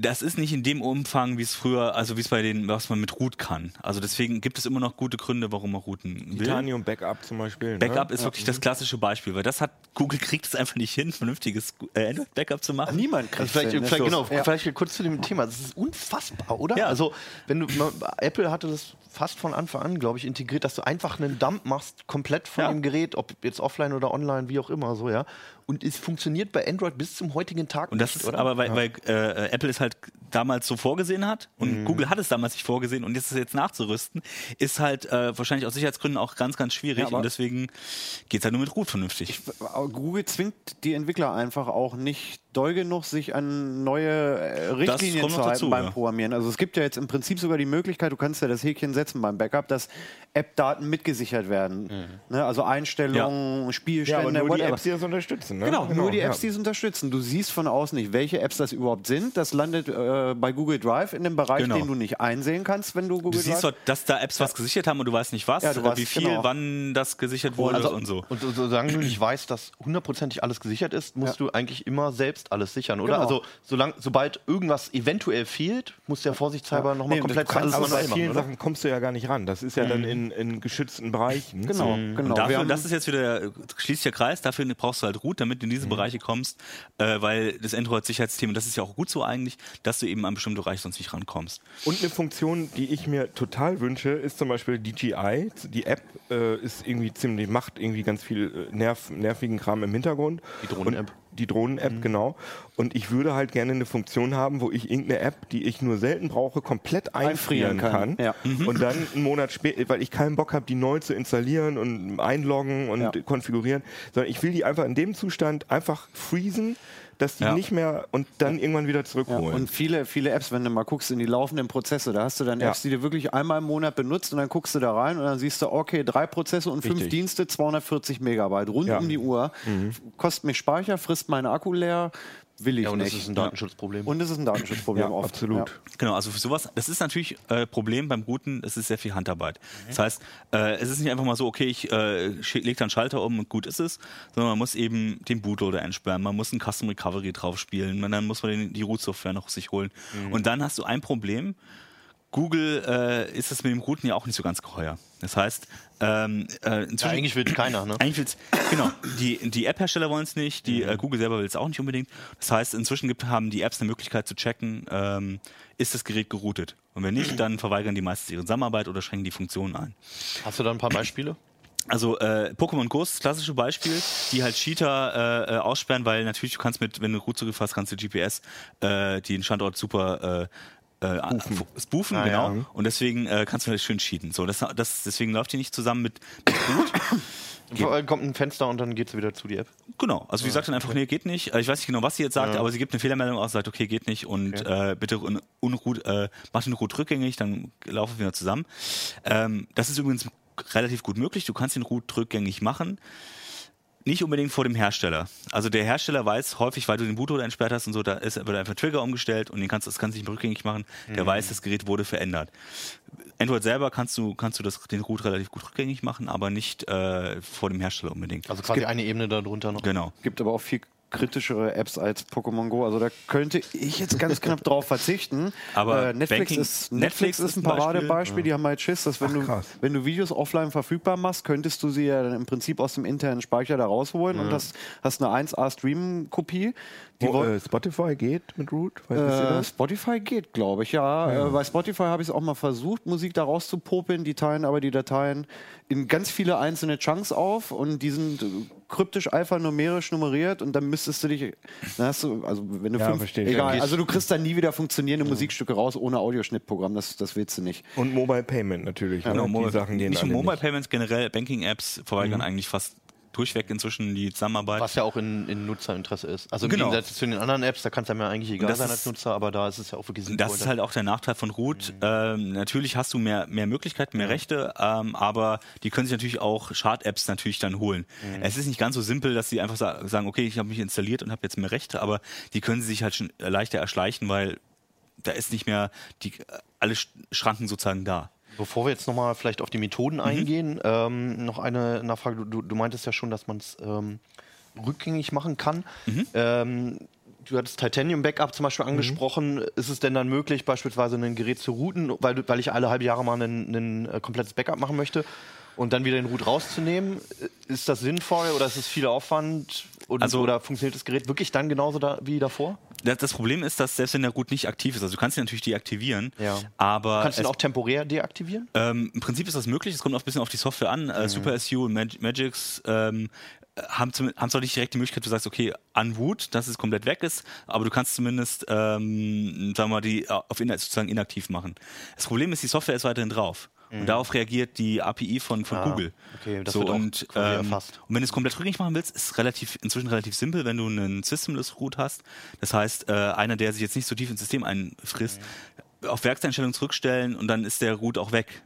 Das ist nicht in dem Umfang, wie es früher, also wie es bei den, was man mit Root kann. Also deswegen gibt es immer noch gute Gründe, warum man routen will. Titanium Backup zum Beispiel. Backup ne? ist wirklich das klassische Beispiel, weil das hat Google kriegt es einfach nicht hin, vernünftiges äh, Android Backup zu machen. Niemand Also vielleicht, hin, vielleicht, ist genau. Ja. vielleicht kurz zu dem Thema. Das ist unfassbar, oder? Ja. Also, wenn du Apple hatte das fast von Anfang an, glaube ich, integriert, dass du einfach einen Dump machst, komplett von Ja. dem Gerät, ob jetzt offline oder online, wie auch immer, so, ja. Und es funktioniert bei Android bis zum heutigen Tag Und das nicht, ist oder? aber, weil, weil äh, Apple es halt damals so vorgesehen hat und Mhm. Google hat es damals nicht vorgesehen und jetzt es jetzt nachzurüsten, ist halt äh, wahrscheinlich aus Sicherheitsgründen auch ganz, ganz schwierig Ja, und deswegen geht es halt nur mit Root vernünftig. Google zwingt die Entwickler einfach auch nicht doll genug, sich an neue äh, Richtlinien zu halten dazu, beim ja. Programmieren. Also es gibt ja jetzt im Prinzip sogar die Möglichkeit, du kannst ja das Häkchen setzen beim Backup, dass App-Daten mitgesichert werden. Ne? Also Einstellungen, Ja, Spielstände, aber nur die whatever. Apps, die das unterstützen. Ne? Genau, nur die Apps, ja. die es unterstützen. Du siehst von außen nicht, welche Apps das überhaupt sind. Das landet äh, bei Google Drive in dem Bereich, Genau. den du nicht einsehen kannst, wenn du Du Google siehst Drive... dort, dass da Apps was gesichert haben und du weißt nicht was, Ja, du äh, weißt, wie viel, genau. wann das gesichert wurde also, und so. Und so, solange du nicht weißt, dass hundertprozentig alles gesichert ist, musst du eigentlich immer selbst alles sichern, oder? Genau. Also solang, sobald irgendwas eventuell fehlt, musst du ja vorsichtshalber nochmal Nee, komplett alles Aber bei vielen oder? Sachen kommst du ja gar nicht ran. Das ist ja dann in, in geschützten Bereichen. Genau, genau. Und dafür, das ist jetzt wieder, schließt der Kreis, dafür brauchst du halt Root, damit du in diese Mhm. Bereiche kommst, äh, weil das Android-Sicherheitssystem, das ist ja auch gut so eigentlich, dass du eben an bestimmte Bereiche sonst nicht rankommst. Und eine Funktion, die ich mir total wünsche, ist zum Beispiel DJI. Die App äh, ist irgendwie ziemlich, macht irgendwie ganz viel äh, nerv, nervigen Kram im Hintergrund. Die Drohnen-App. Die Drohnen-App, genau. Und ich würde halt gerne eine Funktion haben, wo ich irgendeine App, die ich nur selten brauche, komplett einfrieren, kann, kann. ja. Und dann einen Monat später, weil ich keinen Bock habe, die neu zu installieren und einloggen und Ja. konfigurieren, sondern ich will die einfach in dem Zustand einfach freezen, dass die Ja. nicht mehr und dann irgendwann wieder Ja, zurückholen. und viele, viele Apps, wenn du mal guckst in die laufenden Prozesse, da hast du dann Ja. Apps, die du wirklich einmal im Monat benutzt und dann guckst du da rein und dann siehst du, okay, drei Prozesse und fünf Richtig. Dienste, 240 Megabyte, rund Ja. um die Uhr. Kostet mich Speicher, frisst meinen Akku leer, will ich Ja, und das nicht. ist ein Datenschutzproblem. und es ist ein Datenschutzproblem ja, oft. absolut. Ja. Genau, also für sowas, das ist natürlich äh, Problem beim Guten, es ist sehr viel Handarbeit. Das heißt, äh, es ist nicht einfach mal so, okay, ich äh, lege dann Schalter um und gut ist es, sondern man muss eben den Bootloader entsperren, man muss ein Custom Recovery drauf spielen, man, dann muss man den, die Root-Software noch sich holen. Und dann hast du ein Problem, Google äh, ist das mit dem Routen ja auch nicht so ganz geheuer. Das heißt, ähm, äh, inzwischen, Ja, eigentlich will keiner, ne? eigentlich will's, genau, die, die App-Hersteller wollen es nicht, die äh, Google selber will es auch nicht unbedingt. Das heißt, inzwischen gibt, haben die Apps eine Möglichkeit zu checken, ähm, ist das Gerät geroutet. Und wenn nicht, dann verweigern die meistens ihre Zusammenarbeit oder schränken die Funktionen ein. Hast du da ein paar Beispiele? Also äh, Pokémon Go ist das klassische Beispiel, die halt Cheater äh, äh, aussperren, weil natürlich du kannst mit, wenn du Root hast, kannst du GPS äh, den Standort super äh, äh, spoofen, spoofen Ah, genau. ja. Und deswegen äh, kannst du halt schön cheaten. So, das, das, deswegen läuft die nicht zusammen mit, mit. Vor allem Kommt ein Fenster und dann geht sie wieder zu die App. Genau, also die sagt dann einfach, nee, geht nicht. Äh, Ich weiß nicht genau, was sie jetzt sagt, aber sie gibt eine Fehlermeldung aus, sagt, okay, geht nicht und äh, bitte un, unruht, äh, macht den Root rückgängig, dann laufen wir wieder zusammen. Ähm, das ist übrigens relativ gut möglich. Du kannst den Root rückgängig machen. Nicht unbedingt vor dem Hersteller. Also der Hersteller weiß häufig, weil du den Bootloader entsperrt hast und so, da ist, wird einfach ein Trigger umgestellt und den kannst, das kannst du nicht mehr rückgängig machen. Der weiß, das Gerät wurde verändert. Android selber kannst du, kannst du das, den Root relativ gut rückgängig machen, aber nicht äh, vor dem Hersteller unbedingt. Also quasi eine Ebene darunter noch. genau. Gibt aber auch viel kritischere Apps als Pokémon Go. Also da könnte ich jetzt ganz knapp drauf verzichten. Aber äh, Netflix, Banking- ist, Netflix Netflix ist ein. Paradebeispiel. Die haben halt Schiss, dass wenn, Ach, du, krass. wenn du Videos offline verfügbar machst, könntest du sie ja dann im Prinzip aus dem internen Speicher da rausholen und hast, hast eine 1A-Stream-Kopie. Die Wo, woll- äh, Spotify geht mit Root? Äh, das? Spotify geht, glaube ich, ja. Äh, bei Spotify habe ich es auch mal versucht, Musik da rauszupopeln. Die teilen aber die Dateien in ganz viele einzelne Chunks auf und die sind äh, kryptisch alphanumerisch nummeriert und dann müsstest du dich, dann hast du, also wenn du Ja, fünf, verstehe ich. egal, Ja, also du kriegst dann nie wieder funktionierende Musikstücke raus ohne Audioschnittprogramm, das, das willst du nicht. Und Mobile Payment natürlich. Genau, ne? die Sachen gehen nicht Mobile nicht. Payments, generell Banking-Apps verweigern eigentlich fast durchweg inzwischen die Zusammenarbeit. Was ja auch in, in Nutzerinteresse ist. Also im Genau. Gegensatz zu den anderen Apps, da kann es einem ja eigentlich egal sein als Nutzer, aber da ist es ja auch wirklich Das ist halt auch der Nachteil von Root. Ähm, natürlich hast du mehr, mehr Möglichkeiten, mehr Rechte, ähm, aber die können sich natürlich auch Schad-Apps natürlich dann holen. Es ist nicht ganz so simpel, dass sie einfach sa sagen, okay, ich habe mich installiert und habe jetzt mehr Rechte, aber die können sie sich halt schon leichter erschleichen, weil da ist nicht mehr die, alle Sch- Schranken sozusagen da. Bevor wir jetzt nochmal vielleicht auf die Methoden eingehen, ähm, noch eine Nachfrage. Du, du, meintest ja schon, dass man es ähm, rückgängig machen kann. Ähm, du hattest Titanium Backup zum Beispiel angesprochen. Ist es denn dann möglich, beispielsweise ein Gerät zu routen, weil, weil ich alle halbe Jahre mal ein, ein äh, komplettes Backup machen möchte und dann wieder den Root rauszunehmen? Ist das sinnvoll oder ist es viel Aufwand? Und, Also- oder funktioniert das Gerät wirklich dann genauso da, wie davor? Das, Problem ist, dass selbst wenn der Root nicht aktiv ist, also du kannst ihn natürlich deaktivieren, Ja. aber Kannst du ihn auch temporär deaktivieren? Ähm, Im Prinzip ist das möglich, es kommt auch ein bisschen auf die Software an. Äh, Super SU und Mag Magix ähm, haben, zum, haben zwar nicht direkt die Möglichkeit, du sagst, okay, unroot, dass es komplett weg ist, aber du kannst zumindest, ähm, sagen wir mal, die auf Inhalt sozusagen inaktiv machen. Das Problem ist, die Software ist weiterhin drauf. Und darauf reagiert die API von, von Mhm. Ah, Google. okay, das so, wird und, ähm, erfasst. und wenn du es komplett rückgängig machen willst, ist es relativ, inzwischen relativ simpel, wenn du einen Systemless Root hast. Das heißt, äh, einer, der sich jetzt nicht so tief ins System einfrisst, Mhm. auf Werkseinstellungen zurückstellen und dann ist der Root auch weg.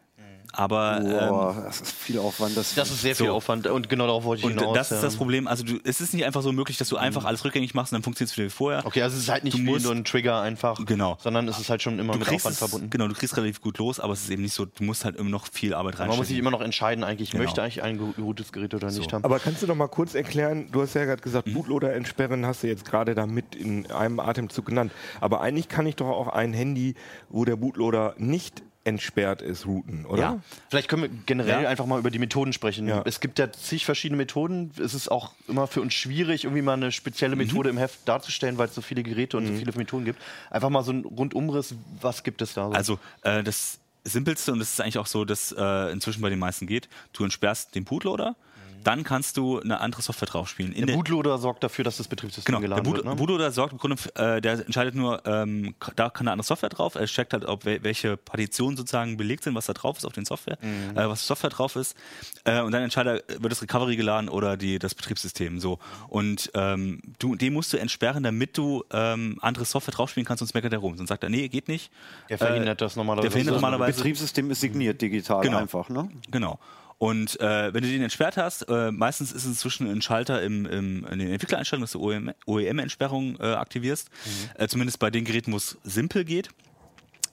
Aber ähm, Boah, das ist viel Aufwand. Das, Das ist sehr viel So. Aufwand und genau darauf wollte ich und hinaus. das ist das ja. Problem. Also du, es ist nicht einfach so möglich, dass du einfach alles rückgängig machst und dann funktioniert es wieder wie vorher. Okay, also es ist halt nicht Du musst- nur ein Trigger einfach, Genau. sondern es ist halt schon immer Du mit Aufwand es, verbunden. genau, du kriegst relativ gut los, aber es ist eben nicht so, du musst halt immer noch viel Arbeit Man muss sich reinstecken. immer noch entscheiden, eigentlich Genau. möchte eigentlich ein geroutes Gerät oder nicht haben. Aber kannst du noch mal kurz erklären, du hast ja gerade gesagt, Mhm. Bootloader entsperren hast du jetzt gerade da mit in einem Atemzug genannt. Aber eigentlich kann ich doch auch ein Handy, wo der Bootloader nicht entsperrt ist, routen, oder? Ja. Vielleicht können wir generell Ja. einfach mal über die Methoden sprechen. Ja. Es gibt ja zig verschiedene Methoden. Es ist auch immer für uns schwierig, irgendwie mal eine spezielle Methode im Heft darzustellen, weil es so viele Geräte und so viele Methoden gibt. Einfach mal so ein Rundumriss, was gibt es da? So? Also äh, das Simpelste, und das ist eigentlich auch so, dass äh, inzwischen bei den meisten geht, du entsperrst den Bootloader, dann kannst du eine andere Software draufspielen. In der Bootloader sorgt dafür, dass das Betriebssystem Genau, der geladen Boot, wird. Ne? Bootloader sorgt im Grunde, äh, der entscheidet nur, ähm, da kann eine andere Software drauf, er checkt halt, ob wel- welche Partitionen sozusagen belegt sind, was da drauf ist auf den Software, Mhm. äh, was Software drauf ist, äh, und dann entscheidet er, wird das Recovery geladen oder die, das Betriebssystem so. Und ähm, du, den musst du entsperren, damit du ähm, andere Software draufspielen kannst, sonst meckert er rum. Sonst sagt er, nee, geht nicht. Der verhindert das normalerweise. der verhindert So. normalerweise- Betriebssystem ist signiert digital Genau. einfach, ne? Genau. Und äh, wenn du den entsperrt hast, äh, meistens ist es inzwischen ein Schalter im, im, in den Entwicklereinstellungen, dass du OEM OEM-Entsperrung äh, aktivierst. Äh, zumindest bei den Geräten, wo es simpel geht.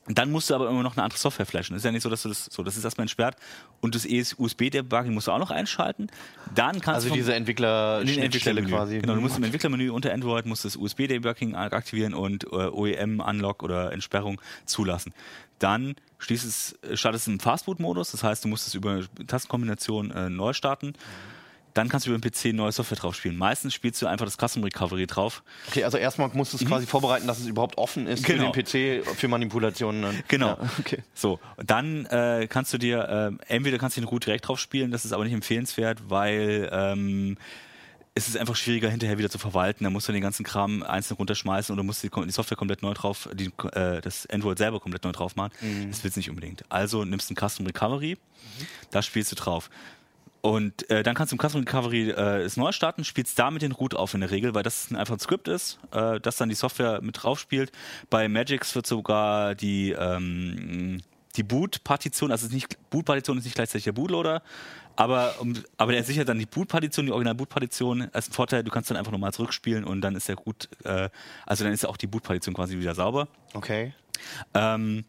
Dann musst du aber immer noch eine andere Software flashen. ist ja nicht so, dass du das so, das ist erstmal entsperrt. Und das USB-Debugging musst du auch noch einschalten. Dann kannst Also du diese Entwickler den Entwicklermenü. quasi. Genau, du musst im Entwicklermenü unter Android musst das USB-Debugging aktivieren und äh, OEM-Unlock oder Entsperrung zulassen. Dann schließt es, startest du im Fastboot-Modus, das heißt, du musst es über Tastenkombination äh, neu starten. Dann kannst du über den PC neue Software drauf spielen. Meistens spielst du einfach das Custom Recovery drauf. Okay, also erstmal musst du es quasi vorbereiten, dass es überhaupt offen ist Mhm. Genau. für den PC für Manipulationen. dann. Genau. Ja, okay. So, dann äh, kannst du dir, äh, entweder kannst du den Root direkt drauf spielen, das ist aber nicht empfehlenswert, weil ähm, es ist einfach schwieriger hinterher wieder zu verwalten. Da musst du den ganzen Kram einzeln runterschmeißen oder musst die, die Software komplett neu drauf, die, äh, das Android selber komplett neu drauf machen. Das willst du nicht unbedingt. Also nimmst du ein Custom Recovery, da spielst du drauf. Und äh, dann kannst du im Custom Recovery äh, es neu starten, spielst damit den Root auf in der Regel, weil das ein einfach ein Skript ist, äh, das dann die Software mit drauf spielt. Bei Magix wird sogar die, ähm, die Boot-Partition, also nicht, Boot-Partition ist nicht gleichzeitig der Bootloader, aber, um, aber der sichert dann die Boot-Partition, die Original-Boot-Partition als ein Vorteil, du kannst dann einfach nochmal zurückspielen und dann ist der gut, äh, also dann ist ja auch die Boot-Partition quasi wieder sauber. Okay. Ähm,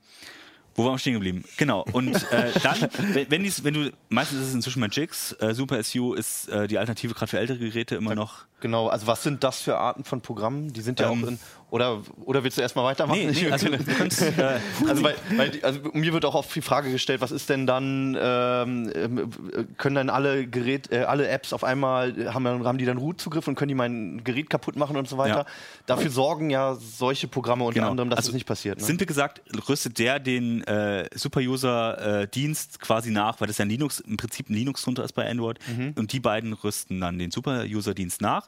wo waren wir stehen geblieben? Genau. Und äh, dann, wenn, dies, wenn du, meistens ist es inzwischen Magix, äh, Super SU ist äh, die Alternative gerade für ältere Geräte immer noch. Genau, also was sind das für Arten von Programmen? Die sind ja Ähm, auch in. Oder, oder willst du erstmal weitermachen? Nee, nee, also kannst, äh, also, weil, die- also mir wird auch oft die Frage gestellt, was ist denn dann, ähm, ähm, können dann alle Gerät, äh, alle Apps auf einmal, haben, haben die dann Root-Zugriff und können die mein Gerät kaputt machen und so weiter? Ja. Dafür sorgen ja solche Programme unter Genau. anderem, dass Also das nicht passiert. Ne? Simpel gesagt, rüstet der den äh, Super-User-Dienst quasi nach, weil das ja ein Linux, im Prinzip ein Linux drunter ist bei Android. Mhm. Und die beiden rüsten dann den Super-User-Dienst nach.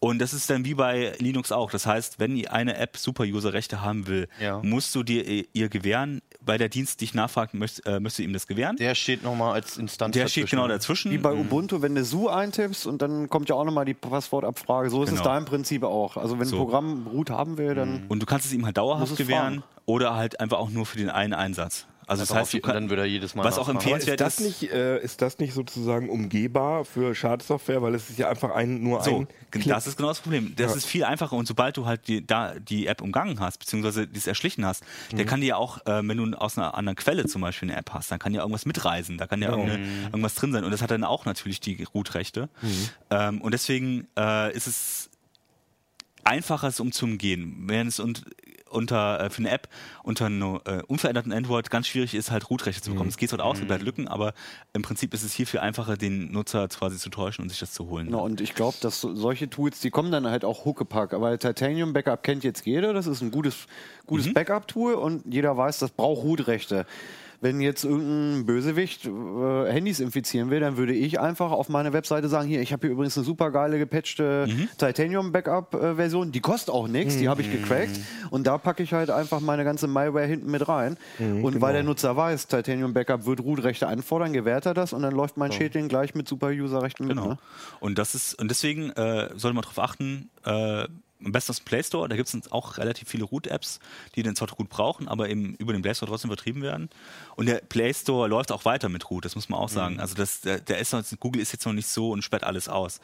Und das ist dann wie bei Linux auch. Das heißt, wenn eine App Super-User-Rechte haben will, Ja. musst du dir äh, ihr gewähren. Weil der Dienst dich nachfragt, möchtest, äh, möchtest du ihm das gewähren. der steht nochmal als Instanz Der steht dazwischen. genau dazwischen. Wie bei Ubuntu, wenn du Su eintippst und dann kommt ja auch nochmal die Passwortabfrage. So ist es Genau. da im Prinzip auch. Also wenn So. ein Programm Root haben will, dann Und du kannst es ihm halt dauerhaft es gewähren fahren. oder halt einfach auch nur für den einen Einsatz. Also das heißt, kann, dann würde er jedes Mal was auch. Aber ist empfehlenswert das, nicht, äh, ist das nicht sozusagen umgehbar für Schadsoftware, weil es ist ja einfach ein, nur So, ein Klick. das ist genau das Problem. Das Ja. ist viel einfacher und sobald du halt die, da die App umgangen hast, beziehungsweise dies erschlichen hast, Mhm. der kann dir ja auch, äh, wenn du aus einer anderen Quelle zum Beispiel eine App hast, dann kann ja irgendwas mitreisen, da kann ja Genau. irgendeine, irgendwas drin sein und das hat dann auch natürlich die Root-Rechte. Mhm. Ähm, und deswegen äh, ist es einfacher, es umzugehen. Wenn es und, unter, äh, für eine App unter einem äh, unveränderten Android ganz schwierig ist, halt Root-Rechte zu Mhm. bekommen. Es geht halt aus, es bleibt Lücken, aber im Prinzip ist es hier viel einfacher, den Nutzer quasi zu täuschen und sich das zu holen. Genau, und ich glaube, dass so, solche Tools, die kommen dann halt auch Huckepack. Aber Titanium Backup kennt jetzt jeder. Das ist ein gutes, gutes Mhm. Backup-Tool und jeder weiß, das braucht Root-Rechte. Wenn jetzt irgendein Bösewicht äh, Handys infizieren will, dann würde ich einfach auf meine Webseite sagen, hier, ich habe hier übrigens eine super geile gepatchte Mhm. Titanium-Backup-Version, die kostet auch nichts, die habe ich gecrackt und da packe ich halt einfach meine ganze Malware hinten mit rein. Mhm, und genau. weil der Nutzer weiß, Titanium-Backup wird Root-Rechte anfordern, gewährt er das und dann läuft mein Schädling gleich mit Super-User-Rechten mit. Genau. Ne? Und das ist, und deswegen äh, sollte man darauf achten, äh, am besten aus dem Play Store, da gibt es auch relativ viele Root-Apps, die den Software gut brauchen, aber eben über den Play Store trotzdem vertrieben werden. Und der Play Store läuft auch weiter mit Root, das muss man auch sagen. Also das, der, der ist Google ist jetzt noch nicht so und sperrt alles aus.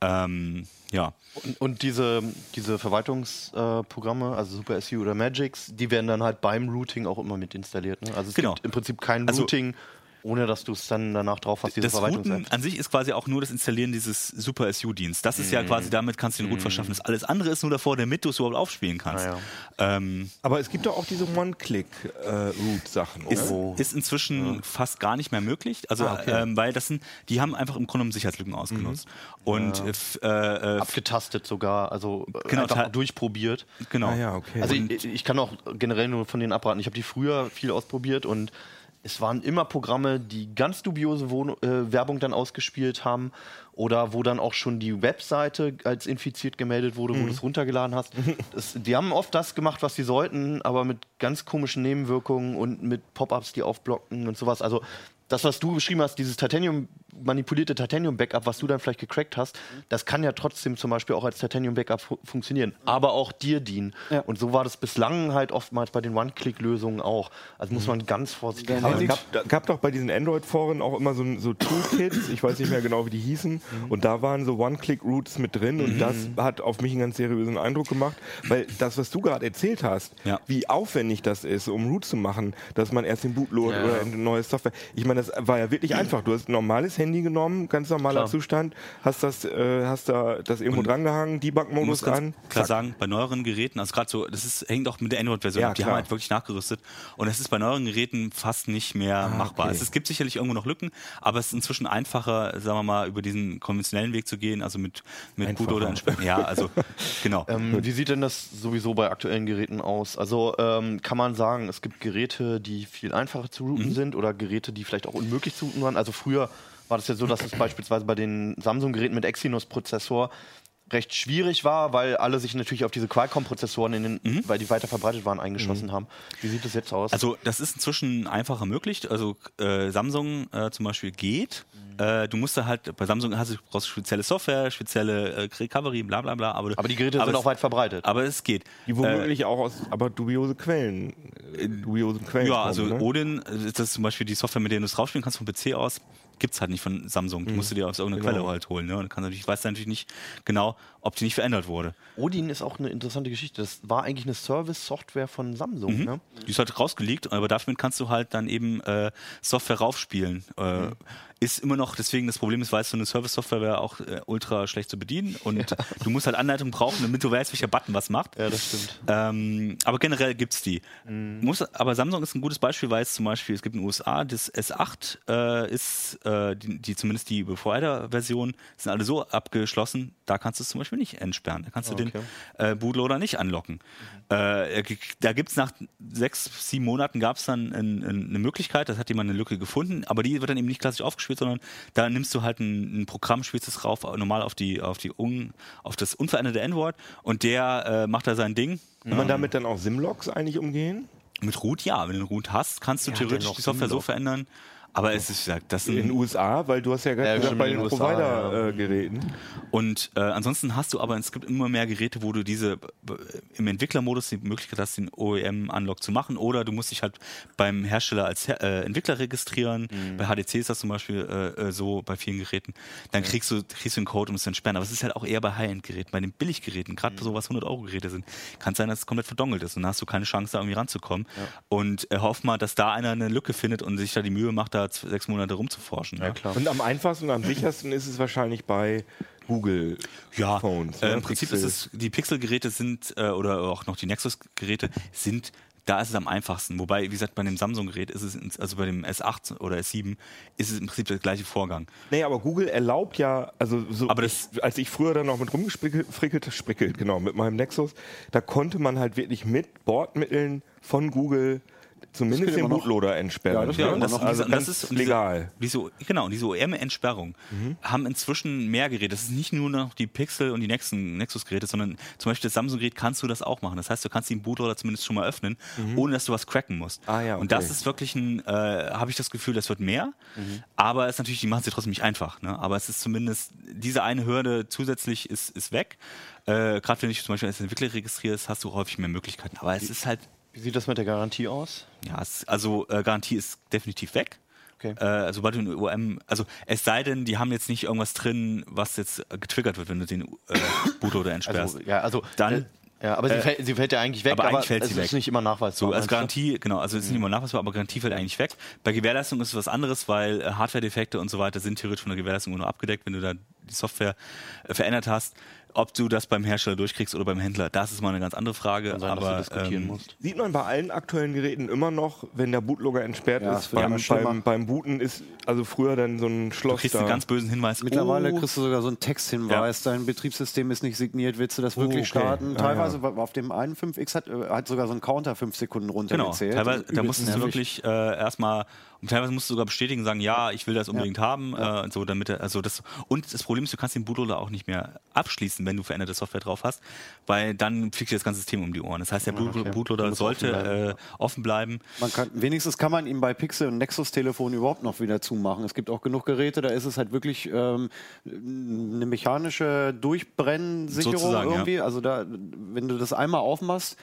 Ähm, ja. Und, und diese, diese Verwaltungsprogramme, äh, also Super SU oder Magix, die werden dann halt beim Routing auch immer mit installiert. Ne? Also es Genau. gibt im Prinzip kein Also- Routing, ohne dass du es dann danach drauf hast, diese Das Routen an sich ist quasi auch nur das Installieren dieses Super SU-Dienst. Das ist ja quasi, damit kannst du den Root verschaffen. Das alles andere ist nur davor, damit du es überhaupt aufspielen kannst. Ah, ähm, Aber es gibt doch auch diese One-Click-Root-Sachen, oder? ist, ist inzwischen fast gar nicht mehr möglich. Also, ähm, weil das sind, die haben einfach im Grunde genommen Sicherheitslücken ausgenutzt. Und äh, f- äh, äh, Abgetastet sogar, also äh, Genau, einfach durchprobiert. genau. Ah ja, okay. Also ich, ich kann auch generell nur von denen abraten. Ich habe die früher viel ausprobiert und es waren immer Programme, die ganz dubiose Wohn äh, Werbung dann ausgespielt haben oder wo dann auch schon die Webseite als infiziert gemeldet wurde, wo du es runtergeladen hast. Das, die haben oft das gemacht, was sie sollten, aber mit ganz komischen Nebenwirkungen und mit Pop-ups, die aufblocken und sowas. Also das, was du beschrieben hast, dieses Titanium, manipulierte Titanium-Backup, was du dann vielleicht gecrackt hast, das kann ja trotzdem zum Beispiel auch als Titanium-Backup fu funktionieren, aber auch dir dienen. Ja. Und so war das bislang halt oftmals bei den One-Click-Lösungen auch. Also muss man ganz vorsichtig Aber es sein. gab, gab doch bei diesen Android-Foren auch immer so, so Toolkits, ich weiß nicht mehr genau, wie die hießen, und da waren so One-Click-Routes mit drin und das hat auf mich einen ganz seriösen Eindruck gemacht, weil das, was du gerade erzählt hast, Ja. wie aufwendig das ist, um Root zu machen, dass man erst den Bootloader oder eine neue Software, ich meine, das war ja wirklich einfach. Du hast ein normales Handy genommen, ganz normaler Klar. Zustand, hast das, äh, hast da das irgendwo drangehangen, Debug-Modus an. klar zack. sagen, bei neueren Geräten, also gerade so, das ist, hängt auch mit der Android-Version Ja, ab, die klar. haben halt wirklich nachgerüstet. Und es ist bei neueren Geräten fast nicht mehr machbar. okay. Es, es gibt sicherlich irgendwo noch Lücken, aber es ist inzwischen einfacher, sagen wir mal, über diesen konventionellen Weg zu gehen, also mit, mit Einfacher. Bootloader entsperren. Ja, also genau. Ähm, wie sieht denn das sowieso bei aktuellen Geräten aus? Also ähm, kann man sagen, es gibt Geräte, die viel einfacher zu routen sind oder Geräte, die vielleicht auch unmöglich zu waren? Also früher war das ja so, dass es beispielsweise bei den Samsung-Geräten mit Exynos-Prozessor recht schwierig war, weil alle sich natürlich auf diese Qualcomm-Prozessoren, in den, weil die weiter verbreitet waren, eingeschossen haben. Wie sieht das jetzt aus? Also das ist inzwischen einfacher möglich. Also äh, Samsung äh, zum Beispiel geht. Äh, du musst da halt, bei Samsung hast du brauchst spezielle Software, spezielle äh, Recovery, bla bla bla. Aber, aber die Geräte aber sind es- auch weit verbreitet. Aber es geht. Die womöglich auch aus, aber dubiose Quellen, äh, dubiosen Quellen Ja, kommen, also ne? Odin, äh, das ist zum Beispiel die Software, mit der du es rausspielen kannst vom PC aus, gibt's halt nicht von Samsung. Die musst du dir aus irgendeiner Genau. Quelle halt holen. Ne? Und natürlich, ich weiß natürlich nicht genau, ob die nicht verändert wurde. Odin ist auch eine interessante Geschichte. Das war eigentlich eine Service-Software von Samsung. Mhm. Ne? Die ist halt rausgeleakt, aber damit kannst du halt dann eben äh, Software raufspielen. Äh, Ist immer noch, deswegen das Problem ist, weil so eine Service-Software wäre auch äh, ultra schlecht zu bedienen und du musst halt Anleitung brauchen, damit du weißt, welcher Button was macht. Ja, das stimmt. Ähm, aber generell gibt's die. Muss, aber Samsung ist ein gutes Beispiel, weil es zum Beispiel, es gibt in den USA, das S8 äh, ist, äh, die, die zumindest die Provider-Version sind alle so abgeschlossen, da kannst du es zum Beispiel nicht entsperren. Da kannst du den äh, Bootloader nicht anlocken. Äh, da gibt's nach sechs, sieben Monaten gab's dann ein, ein, eine Möglichkeit, das hat jemand eine Lücke gefunden, aber die wird dann eben nicht klassisch aufgespielt, sondern da nimmst du halt ein, ein Programm, spielst es rauf, normal auf die, auf die un, auf das unveränderte N-Wort und der äh, macht da sein Ding. Kann man damit dann auch Simlogs eigentlich umgehen? Mit Root, ja. Wenn du einen Root hast, kannst du Ja, theoretisch die Software so verändern. Aber es ist, das In den sind, USA, weil du hast ja gerade Ja, bei den ja. Provider-Geräten. und äh, ansonsten hast du aber, es gibt immer mehr Geräte, wo du diese äh, im Entwicklermodus die Möglichkeit hast, den OEM-Unlock zu machen oder du musst dich halt beim Hersteller als Her äh, Entwickler registrieren. Mhm. Bei HDC ist das zum Beispiel äh, äh, so bei vielen Geräten. Dann kriegst du, kriegst du einen Code, um es zu entsperren. Aber es ist halt auch eher bei High-End-Geräten. Bei den Billiggeräten, gerade Mhm. bei sowas 100-Euro-Geräte sind, kann es sein, dass es komplett verdongelt ist und dann hast du keine Chance, da irgendwie ranzukommen. Und äh, hoff mal, dass da einer eine Lücke findet und sich da die Mühe macht, da z- sechs Monate rumzuforschen. Ja, klar. Und am einfachsten und am sichersten ist es wahrscheinlich bei Google Ja, Phones. äh, ne? im Prinzip Pixel. ist es, die Pixel-Geräte sind, äh, oder auch noch die Nexus-Geräte sind, da ist es am einfachsten. Wobei, wie gesagt, bei dem Samsung-Gerät ist es, also bei dem S8 oder S7, ist es im Prinzip der gleiche Vorgang. Nee, aber Google erlaubt ja, also so, Aber das- ich, als ich früher dann noch mit rumgesprickelt, sprickelt, genau, mit meinem Nexus, da konnte man halt wirklich mit Bordmitteln von Google zumindest den. Bootloader entsperren. Ja, das noch. also das ist und diese- legal. Diese, genau, diese OEM-Entsperrung Mhm. haben inzwischen mehr Geräte. Das ist nicht nur noch die Pixel und die nächsten Nexus-Geräte, sondern zum Beispiel das Samsung-Gerät kannst du das auch machen. Das heißt, du kannst den Bootloader zumindest schon mal öffnen, ohne dass du was cracken musst. Mhm. Ah ja, Und das okay. ist wirklich ein, äh, habe ich das Gefühl, das wird mehr. Mhm. Aber es ist natürlich, die machen es ja trotzdem nicht einfach. Ne? Aber es ist zumindest, diese eine Hürde zusätzlich ist, ist weg. Äh, Gerade wenn du dich zum Beispiel als Entwickler registrierst, hast du häufig mehr Möglichkeiten. Aber es ist halt Wie sieht das mit der Garantie aus? ja, es, also äh, Garantie ist definitiv weg. Okay. Äh, sobald du eine OM, also es sei denn, die haben jetzt nicht irgendwas drin, was jetzt äh, getriggert wird, wenn du den äh, Bootloader entsperrst. Also, ja, also. Dann- äh, ja, aber sie, äh, fällt, sie fällt ja eigentlich weg, aber eigentlich fällt es sie ist weg. nicht immer nachweisbar. So, als meinst du? Garantie, genau, also es ist nicht immer nachweisbar, aber Garantie fällt eigentlich weg. Bei Gewährleistung ist es was anderes, weil äh, Hardware-Defekte und so weiter sind theoretisch von der Gewährleistung nur abgedeckt, wenn du da die Software äh, verändert hast. Ob du das beim Hersteller durchkriegst oder beim Händler, das ist mal eine ganz andere Frage. Sein, dass du aber diskutieren ähm, musst. Sieht man bei allen aktuellen Geräten immer noch, wenn der Bootloader entsperrt Ja, ist. Beim, beim, beim Booten ist also früher dann so ein du Schloss kriegst da. einen ganz bösen Hinweis. Mittlerweile oh, kriegst du sogar so einen Texthinweis, dein Betriebssystem ist nicht signiert, willst du das wirklich okay. starten? Ah, Teilweise auf dem einen 5X hat, äh, hat sogar so ein Counter fünf Sekunden Genau, runtergezählt. teilweise, da musstest du nervig. wirklich äh, erstmal, und teilweise musst du sogar bestätigen, sagen, ja, ich will das unbedingt haben, äh, und so, damit, er- also das, und das Problem ist, du kannst den Bootloader auch nicht mehr abschließen, wenn du veränderte Software drauf hast, weil dann fliegt dir das ganze System um die Ohren. Das heißt, der Boot- Bootloader Muss sollte offen bleiben. äh, offen bleiben. Man kann, wenigstens kann man ihm bei Pixel und Nexus-Telefon überhaupt noch wieder zumachen. Es gibt auch genug Geräte, da ist es halt wirklich ähm, eine mechanische Durchbrennsicherung Sozusagen, irgendwie. Also da, wenn du das einmal aufmachst,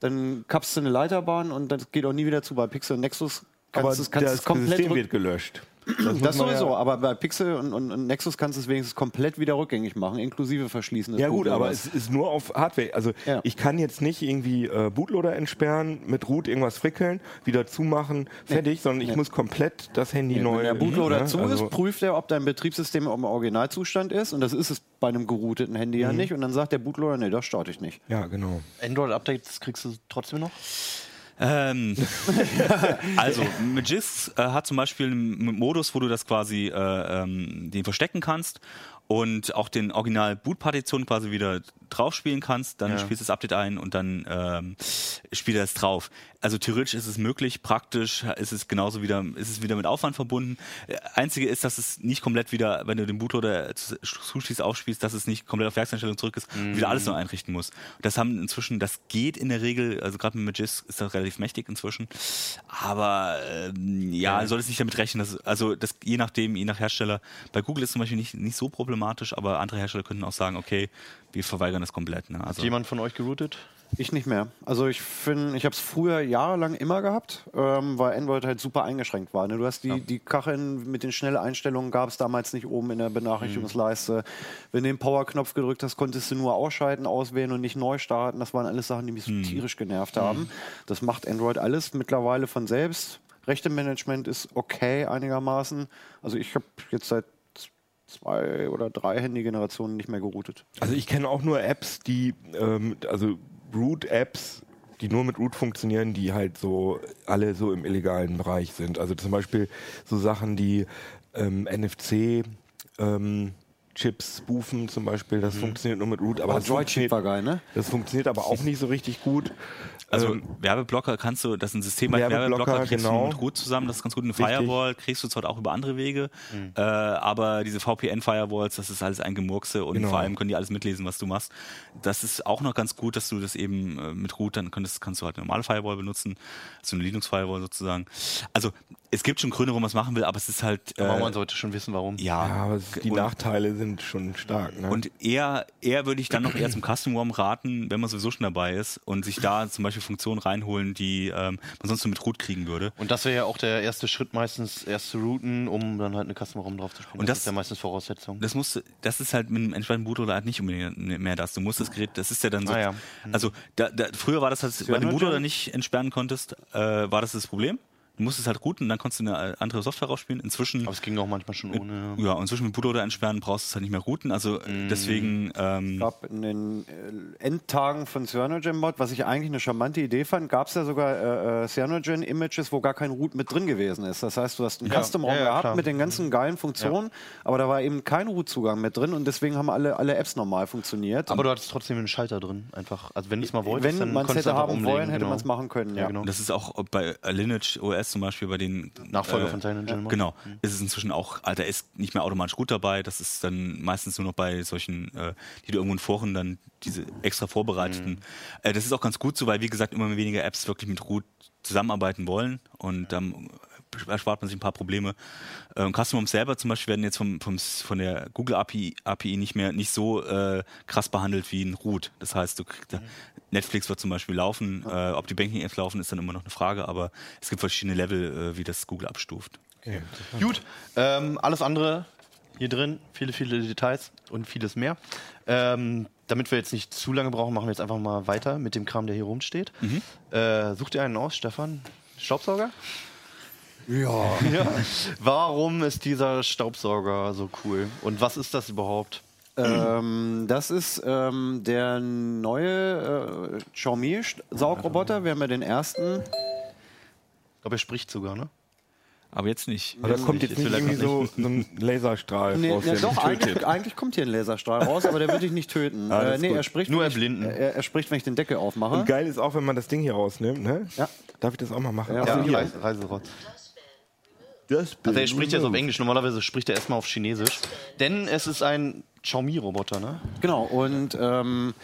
dann kappst du eine Leiterbahn und das geht auch nie wieder zu. Bei Pixel und Nexus kannst aber kannst das es komplett System wird gelöscht. Das man sowieso, ja- aber bei Pixel und, und, und Nexus kannst du es wenigstens komplett wieder rückgängig machen, inklusive Verschließen Ja gut, aber es ist nur auf Hardware. Also Ja. ich kann jetzt nicht irgendwie äh, Bootloader entsperren, mit Root irgendwas frickeln, wieder zumachen, fertig, sondern ich Nee. muss komplett das Handy neu. Wenn der Bootloader ne? zu Also- ist, prüft er, ob dein Betriebssystem im Originalzustand ist. Und das ist es bei einem gerouteten Handy Mhm. ja nicht. Und dann sagt der Bootloader, nee, das starte ich nicht. Ja, genau. Android-Updates kriegst du trotzdem noch? Ähm, also, Magis äh, hat zum Beispiel einen Modus, wo du das quasi äh, ähm, den verstecken kannst und auch den Original Boot-Partition quasi wieder drauf spielen kannst. Dann spielst du das Update ein und dann ähm, spielt er es drauf. Also theoretisch ist es möglich, praktisch ist es genauso wieder, ist es wieder mit Aufwand verbunden. Einzige ist, dass es nicht komplett wieder, wenn du den Bootloader zu- zuschließt, aufspielst, dass es nicht komplett auf Werkseinstellung zurück ist, wieder alles neu einrichten muss. Das haben inzwischen, das geht in der Regel, also gerade mit Magis ist das relativ mächtig inzwischen. Aber ähm, ja, soll es nicht damit rechnen, dass, also das je nachdem, je nach Hersteller. Bei Google ist zum Beispiel nicht, nicht so problematisch, aber andere Hersteller könnten auch sagen, okay, wir verweigern das komplett. Ne? Also, Hat jemand von euch geroutet? Ich nicht mehr. Also ich finde, ich habe es früher jahrelang immer gehabt, ähm, weil Android halt super eingeschränkt war. Ne? Du hast die, die Kacheln mit den Schnelleinstellungen gab es damals nicht oben in der Benachrichtigungsleiste. Wenn du den Power-Knopf gedrückt hast, konntest du nur ausschalten, auswählen und nicht neu starten. Das waren alles Sachen, die mich so tierisch genervt haben. Das macht Android alles mittlerweile von selbst. Rechte-Management ist okay einigermaßen. Also ich habe jetzt seit zwei oder drei Handy-Generationen nicht mehr geroutet. Also ich kenne auch nur Apps, die, ähm, also Root-Apps, die nur mit Root funktionieren, die halt so alle so im illegalen Bereich sind. Also zum Beispiel so Sachen, die ähm, NFC ähm, Chips spoofen zum Beispiel, das funktioniert nur mit Root, aber das Android-Chip funktioniert, war geil, ne? das funktioniert aber auch nicht so richtig gut. Also Ähm, Werbeblocker kannst du, das ist ein System bei Werbeblocker, Werbeblocker, kriegst genau. du mit gut zusammen, das ist ganz gut. Eine Richtig. Firewall kriegst du zwar auch über andere Wege, äh, aber diese VPN-Firewalls, das ist alles ein Gemurkse und Genau. vor allem können die alles mitlesen, was du machst. Das ist auch noch ganz gut, dass du das eben äh, mit Root, dann könntest, kannst du halt eine normale Firewall benutzen, so eine Linux-Firewall sozusagen. Also es gibt schon Gründe, warum man es machen will, aber es ist halt... Aber äh, man sollte schon wissen, warum. ja, ja, aber es- die und- Nachteile sind schon stark. Ne? und eher, eher würde ich dann noch eher zum Custom ROM raten, wenn man sowieso schon dabei ist und sich da zum Beispiel Funktionen reinholen, die ähm, man sonst nur mit Root kriegen würde. Und das wäre ja auch der erste Schritt meistens, erst zu routen, um dann halt eine Custom ROM drauf zu spielen. Und das- ist ja meistens Voraussetzung. Das musst, das ist halt mit einem entspannten Bootloader halt nicht unbedingt mehr das. Du musst das Gerät, das ist ja dann so. Ah, ja. Also da, da, früher war das halt, weil du? Bootloader nicht entsperren konntest, äh, war das das Problem. Du musstest halt routen, dann konntest du eine andere Software rausspielen. Inzwischen Aber es ging auch manchmal schon ohne. ja, und inzwischen mit Bootloader entsperren brauchst du es halt nicht mehr routen. Also äh, deswegen, ähm, gab in den äh, Endtagen von CyanogenMod, was ich eigentlich eine charmante Idee fand, gab es ja sogar äh, äh, Cyanogen-Images, wo gar kein Root mit drin gewesen ist. Das heißt, du hast einen Ja, ja, gehabt klar. mit den ganzen geilen Funktionen, aber da war eben kein Root-Zugang mit drin und deswegen haben alle, alle Apps normal funktioniert. Aber du hattest trotzdem einen Schalter drin, einfach. Also wenn du es mal wolltest, Wenn dann man es konntest du hätte haben umlegen, wollen, hätte genau. man es machen können. Ja, genau. das ist auch bei äh, Lineage OS zum Beispiel, bei den Nachfolger äh, von CyanogenMod. Genau, ist es inzwischen auch, Alter, ist nicht mehr automatisch gut dabei. Das ist dann meistens nur noch bei solchen, äh, die du irgendwo in Foren dann diese extra vorbereiteten. Mhm. Äh, das ist auch ganz gut so, weil wie gesagt immer weniger Apps wirklich mit Root zusammenarbeiten wollen und dann erspart man sich ein paar Probleme. Äh, und Custom ROMs selber zum Beispiel werden jetzt vom, vom, von der Google API, API nicht mehr nicht so äh, krass behandelt wie ein Root. Das heißt, du kriegst, Mhm. Netflix wird zum Beispiel laufen, äh, ob die Banking-Apps laufen, ist dann immer noch eine Frage, aber es gibt verschiedene Level, äh, wie das Google abstuft. Gut, ähm, alles andere hier drin, viele, viele Details und vieles mehr. Ähm, damit wir jetzt nicht zu lange brauchen, machen wir jetzt einfach mal weiter mit dem Kram, der hier rumsteht. Äh, sucht ihr einen aus, Stefan? Staubsauger? Ja. ja. Warum ist dieser Staubsauger so cool? Und was ist das überhaupt? Ähm, das ist ähm, der neue äh, Xiaomi-Saugroboter. Wir haben ja den ersten. Ich glaube, er spricht sogar, ne? Aber jetzt nicht. Aber da kommt jetzt nicht irgendwie so, so ein Laserstrahl Nee, raus, ja, der doch, eigentlich, eigentlich kommt hier ein Laserstrahl raus, aber der wird dich nicht töten. Ah, äh, nee, er spricht, Nur wenn ich- erblinden. Er, er spricht, wenn ich den Deckel aufmache. Und geil ist auch, wenn man das Ding hier rausnimmt, ne? Ja. Darf ich das auch mal machen? Ja. Ach, Ja. Reise, Reiserotz. Das Also er spricht jetzt auf Englisch, normalerweise spricht er erstmal auf Chinesisch. Denn es ist ein Xiaomi-Roboter, ne? Genau, und ähm,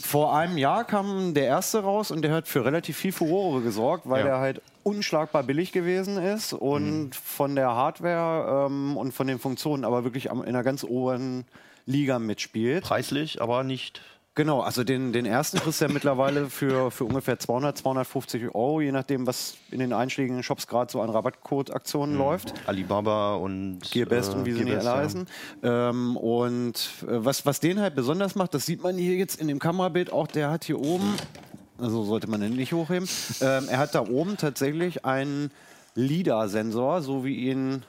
vor einem Jahr kam der erste raus und der hat für relativ viel Furore gesorgt, weil Ja. der halt unschlagbar billig gewesen ist und von der Hardware ähm, und von den Funktionen aber wirklich am, in einer ganz oberen Liga mitspielt. Preislich, aber nicht. Genau, also den, den ersten kriegst du ja mittlerweile für, für ungefähr 200, 250 Euro, je nachdem, was in den einschlägigen Shops gerade so an Rabattcode-Aktionen läuft. Alibaba und Gearbest und wie sie nicht alle ja. heißen. Ähm, und äh, was, was den halt besonders macht, das sieht man hier jetzt in dem Kamerabild auch, der hat hier oben, also sollte man den nicht hochheben, ähm, er hat da oben tatsächlich einen LIDAR-Sensor, so wie ihn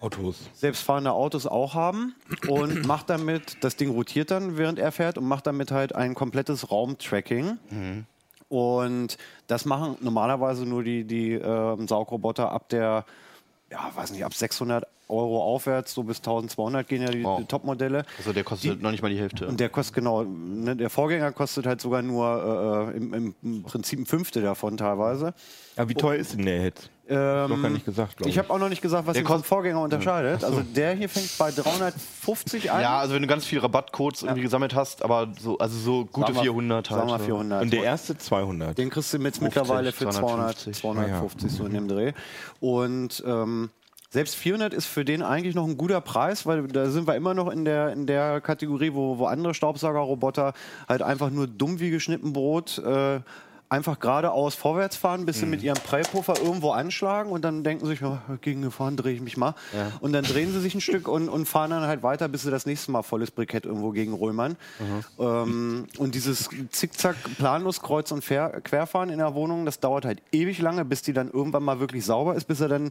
Autos. selbstfahrende Autos auch haben und macht damit, das Ding rotiert dann, während er fährt und macht damit halt ein komplettes Raumtracking. Und das machen normalerweise nur die, die ähm, Saugroboter ab der, ja, weiß nicht, ab 600 Euro aufwärts, so bis 1200 gehen ja die, Wow. die Topmodelle. Also der kostet noch nicht mal die Hälfte. Und der kostet genau, ne, der Vorgänger kostet halt sogar nur äh, im, im Prinzip ein Fünfte davon teilweise. Aber wie teuer ist denn der jetzt? Ähm, Noch gar nicht gesagt, glaube ich habe auch noch nicht gesagt, was Der den vom Vorgänger unterscheidet. Also der hier fängt bei 350 an. ja, also wenn du ganz viele Rabattcodes irgendwie gesammelt hast, aber so, also so gute wir- 400 halt. Sagen wir ja. 400. Und der erste 200. Den kriegst du jetzt mittlerweile für 250, 200, 250 so in dem Dreh. Und ähm, selbst 400 ist für den eigentlich noch ein guter Preis, weil da sind wir immer noch in der, in der Kategorie, wo, wo andere Staubsaugerroboter halt einfach nur dumm wie geschnitten Brot äh, einfach geradeaus vorwärts fahren, bis sie Mhm. mit ihrem Prellpuffer irgendwo anschlagen und dann denken sie sich, ja, gegengefahren, drehe ich mich mal. Und dann drehen sie sich ein Stück und, und fahren dann halt weiter, bis sie das nächste Mal volles Brikett irgendwo gegen römern. Mhm. Ähm, und dieses Zickzack, planlos Kreuz- und Quer Querfahren in der Wohnung, das dauert halt ewig lange, bis die dann irgendwann mal wirklich sauber ist, bis er dann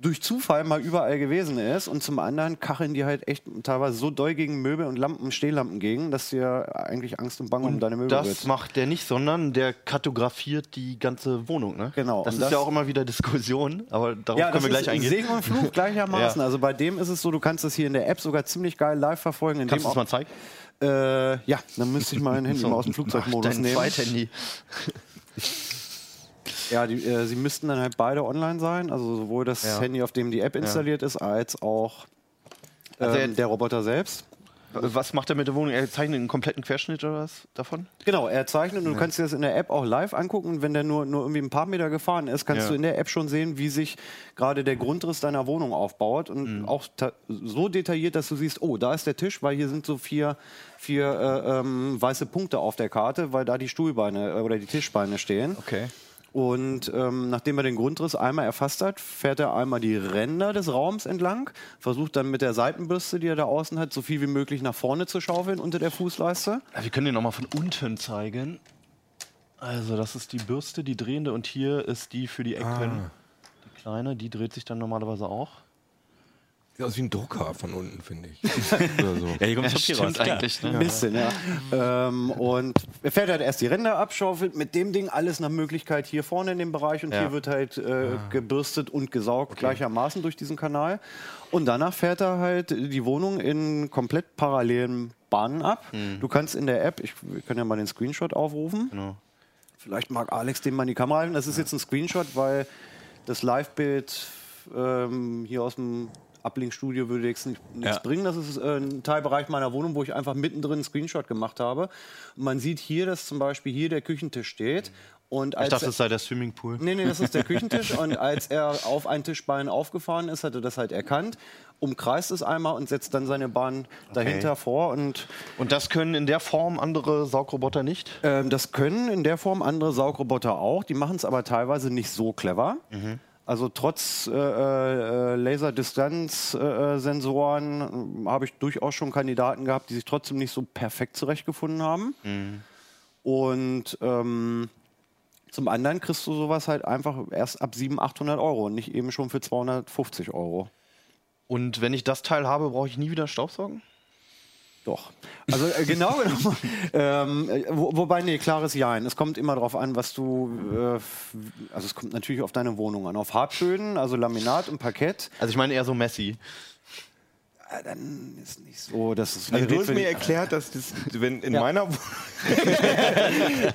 durch Zufall mal überall gewesen ist. Und zum anderen kacheln die halt echt teilweise so doll gegen Möbel und Lampen, Stehlampen gegen, dass dir eigentlich Angst und Bange um deine Möbel Das wird. macht der nicht, sondern der kartografiert die ganze Wohnung, ne? Genau, Das ist das- ja auch immer wieder Diskussion, aber darauf Ja, können wir gleich ist eingehen. Segen und Fluch gleichermaßen. Ja. Also bei dem ist es so, du kannst das hier in der App sogar ziemlich geil live verfolgen. In Kannst du es mal zeigen? Äh, ja, dann müsste ich mein Handy mal aus dem Flugzeugmodus Dein nehmen. Zweithandy. Ja, die, äh, sie müssten dann halt beide online sein. Also sowohl das Ja. Handy, auf dem die App installiert ist, als auch Also ähm, jetzt- der Roboter selbst. Was macht er mit der Wohnung? Er zeichnet einen kompletten Querschnitt oder was davon? Genau, er zeichnet und du kannst dir das in der App auch live angucken. Und wenn der nur, nur irgendwie ein paar Meter gefahren ist, kannst Ja. du in der App schon sehen, wie sich gerade der Grundriss deiner Wohnung aufbaut. Und auch ta- so detailliert, dass du siehst, oh, da ist der Tisch, weil hier sind so vier, vier äh, ähm, weiße Punkte auf der Karte, weil da die Stuhlbeine äh, oder die Tischbeine stehen. Okay. Und ähm, nachdem er den Grundriss einmal erfasst hat, fährt er einmal die Ränder des Raums entlang, versucht dann mit der Seitenbürste, die er da außen hat, so viel wie möglich nach vorne zu schaufeln unter der Fußleiste. Wir können den nochmal von unten zeigen. Also, das ist die Bürste, die drehende, und hier ist die für die Ecken. Die kleine, die dreht sich dann normalerweise auch. Sieht aus wie ein Drucker von unten, finde ich. Oder so. Ja, hier kommt Papier raus. eigentlich. Ein bisschen, ja. Ähm, und er fährt halt erst die Ränder ab, schaufelt mit dem Ding alles nach Möglichkeit hier vorne in dem Bereich und Ja. hier wird halt äh, gebürstet und gesaugt gleichermaßen durch diesen Kanal. Und danach fährt er halt die Wohnung in komplett parallelen Bahnen ab. Du kannst in der App, ich wir können ja mal den Screenshot aufrufen. Genau. Vielleicht mag Alex den mal in die Kamera halten. Das ist jetzt ein Screenshot, weil das Live-Bild ähm, hier aus dem Uplink-Studio würde nichts Ja. bringen. Das ist äh, ein Teilbereich meiner Wohnung, wo ich einfach mittendrin einen Screenshot gemacht habe. Und man sieht hier, dass zum Beispiel hier der Küchentisch steht. Und Ich als dachte, er- es sei der Swimmingpool. Nee, nee, das ist der Küchentisch. Und als er auf ein Tischbein aufgefahren ist, hat er das halt erkannt, umkreist es einmal und setzt dann seine Bahn dahinter vor. Und Und das können in der Form andere Saugroboter nicht? ähm, das können in der Form andere Saugroboter auch. Die machen es aber teilweise nicht so clever. Also trotz äh, äh, Laserdistanz-Sensoren äh, habe ich durchaus schon Kandidaten gehabt, die sich trotzdem nicht so perfekt zurechtgefunden haben. Und ähm, zum anderen kriegst du sowas halt einfach erst ab 700, 800 Euro und nicht eben schon für 250 Euro. Und wenn ich das Teil habe, brauche ich nie wieder Staubsaugen? Doch. Also äh, genau genommen. ähm, äh, wo, wobei, nee, klares Jein. Es kommt immer darauf an, was du. Äh, also es kommt natürlich auf deine Wohnung an. Auf Hartböden, also Laminat und Parkett, Also ich meine eher so Messi. Dann ist nicht so. Das ist Also du hast mir erklärt, dass das, wenn in Ja. meiner Wohnung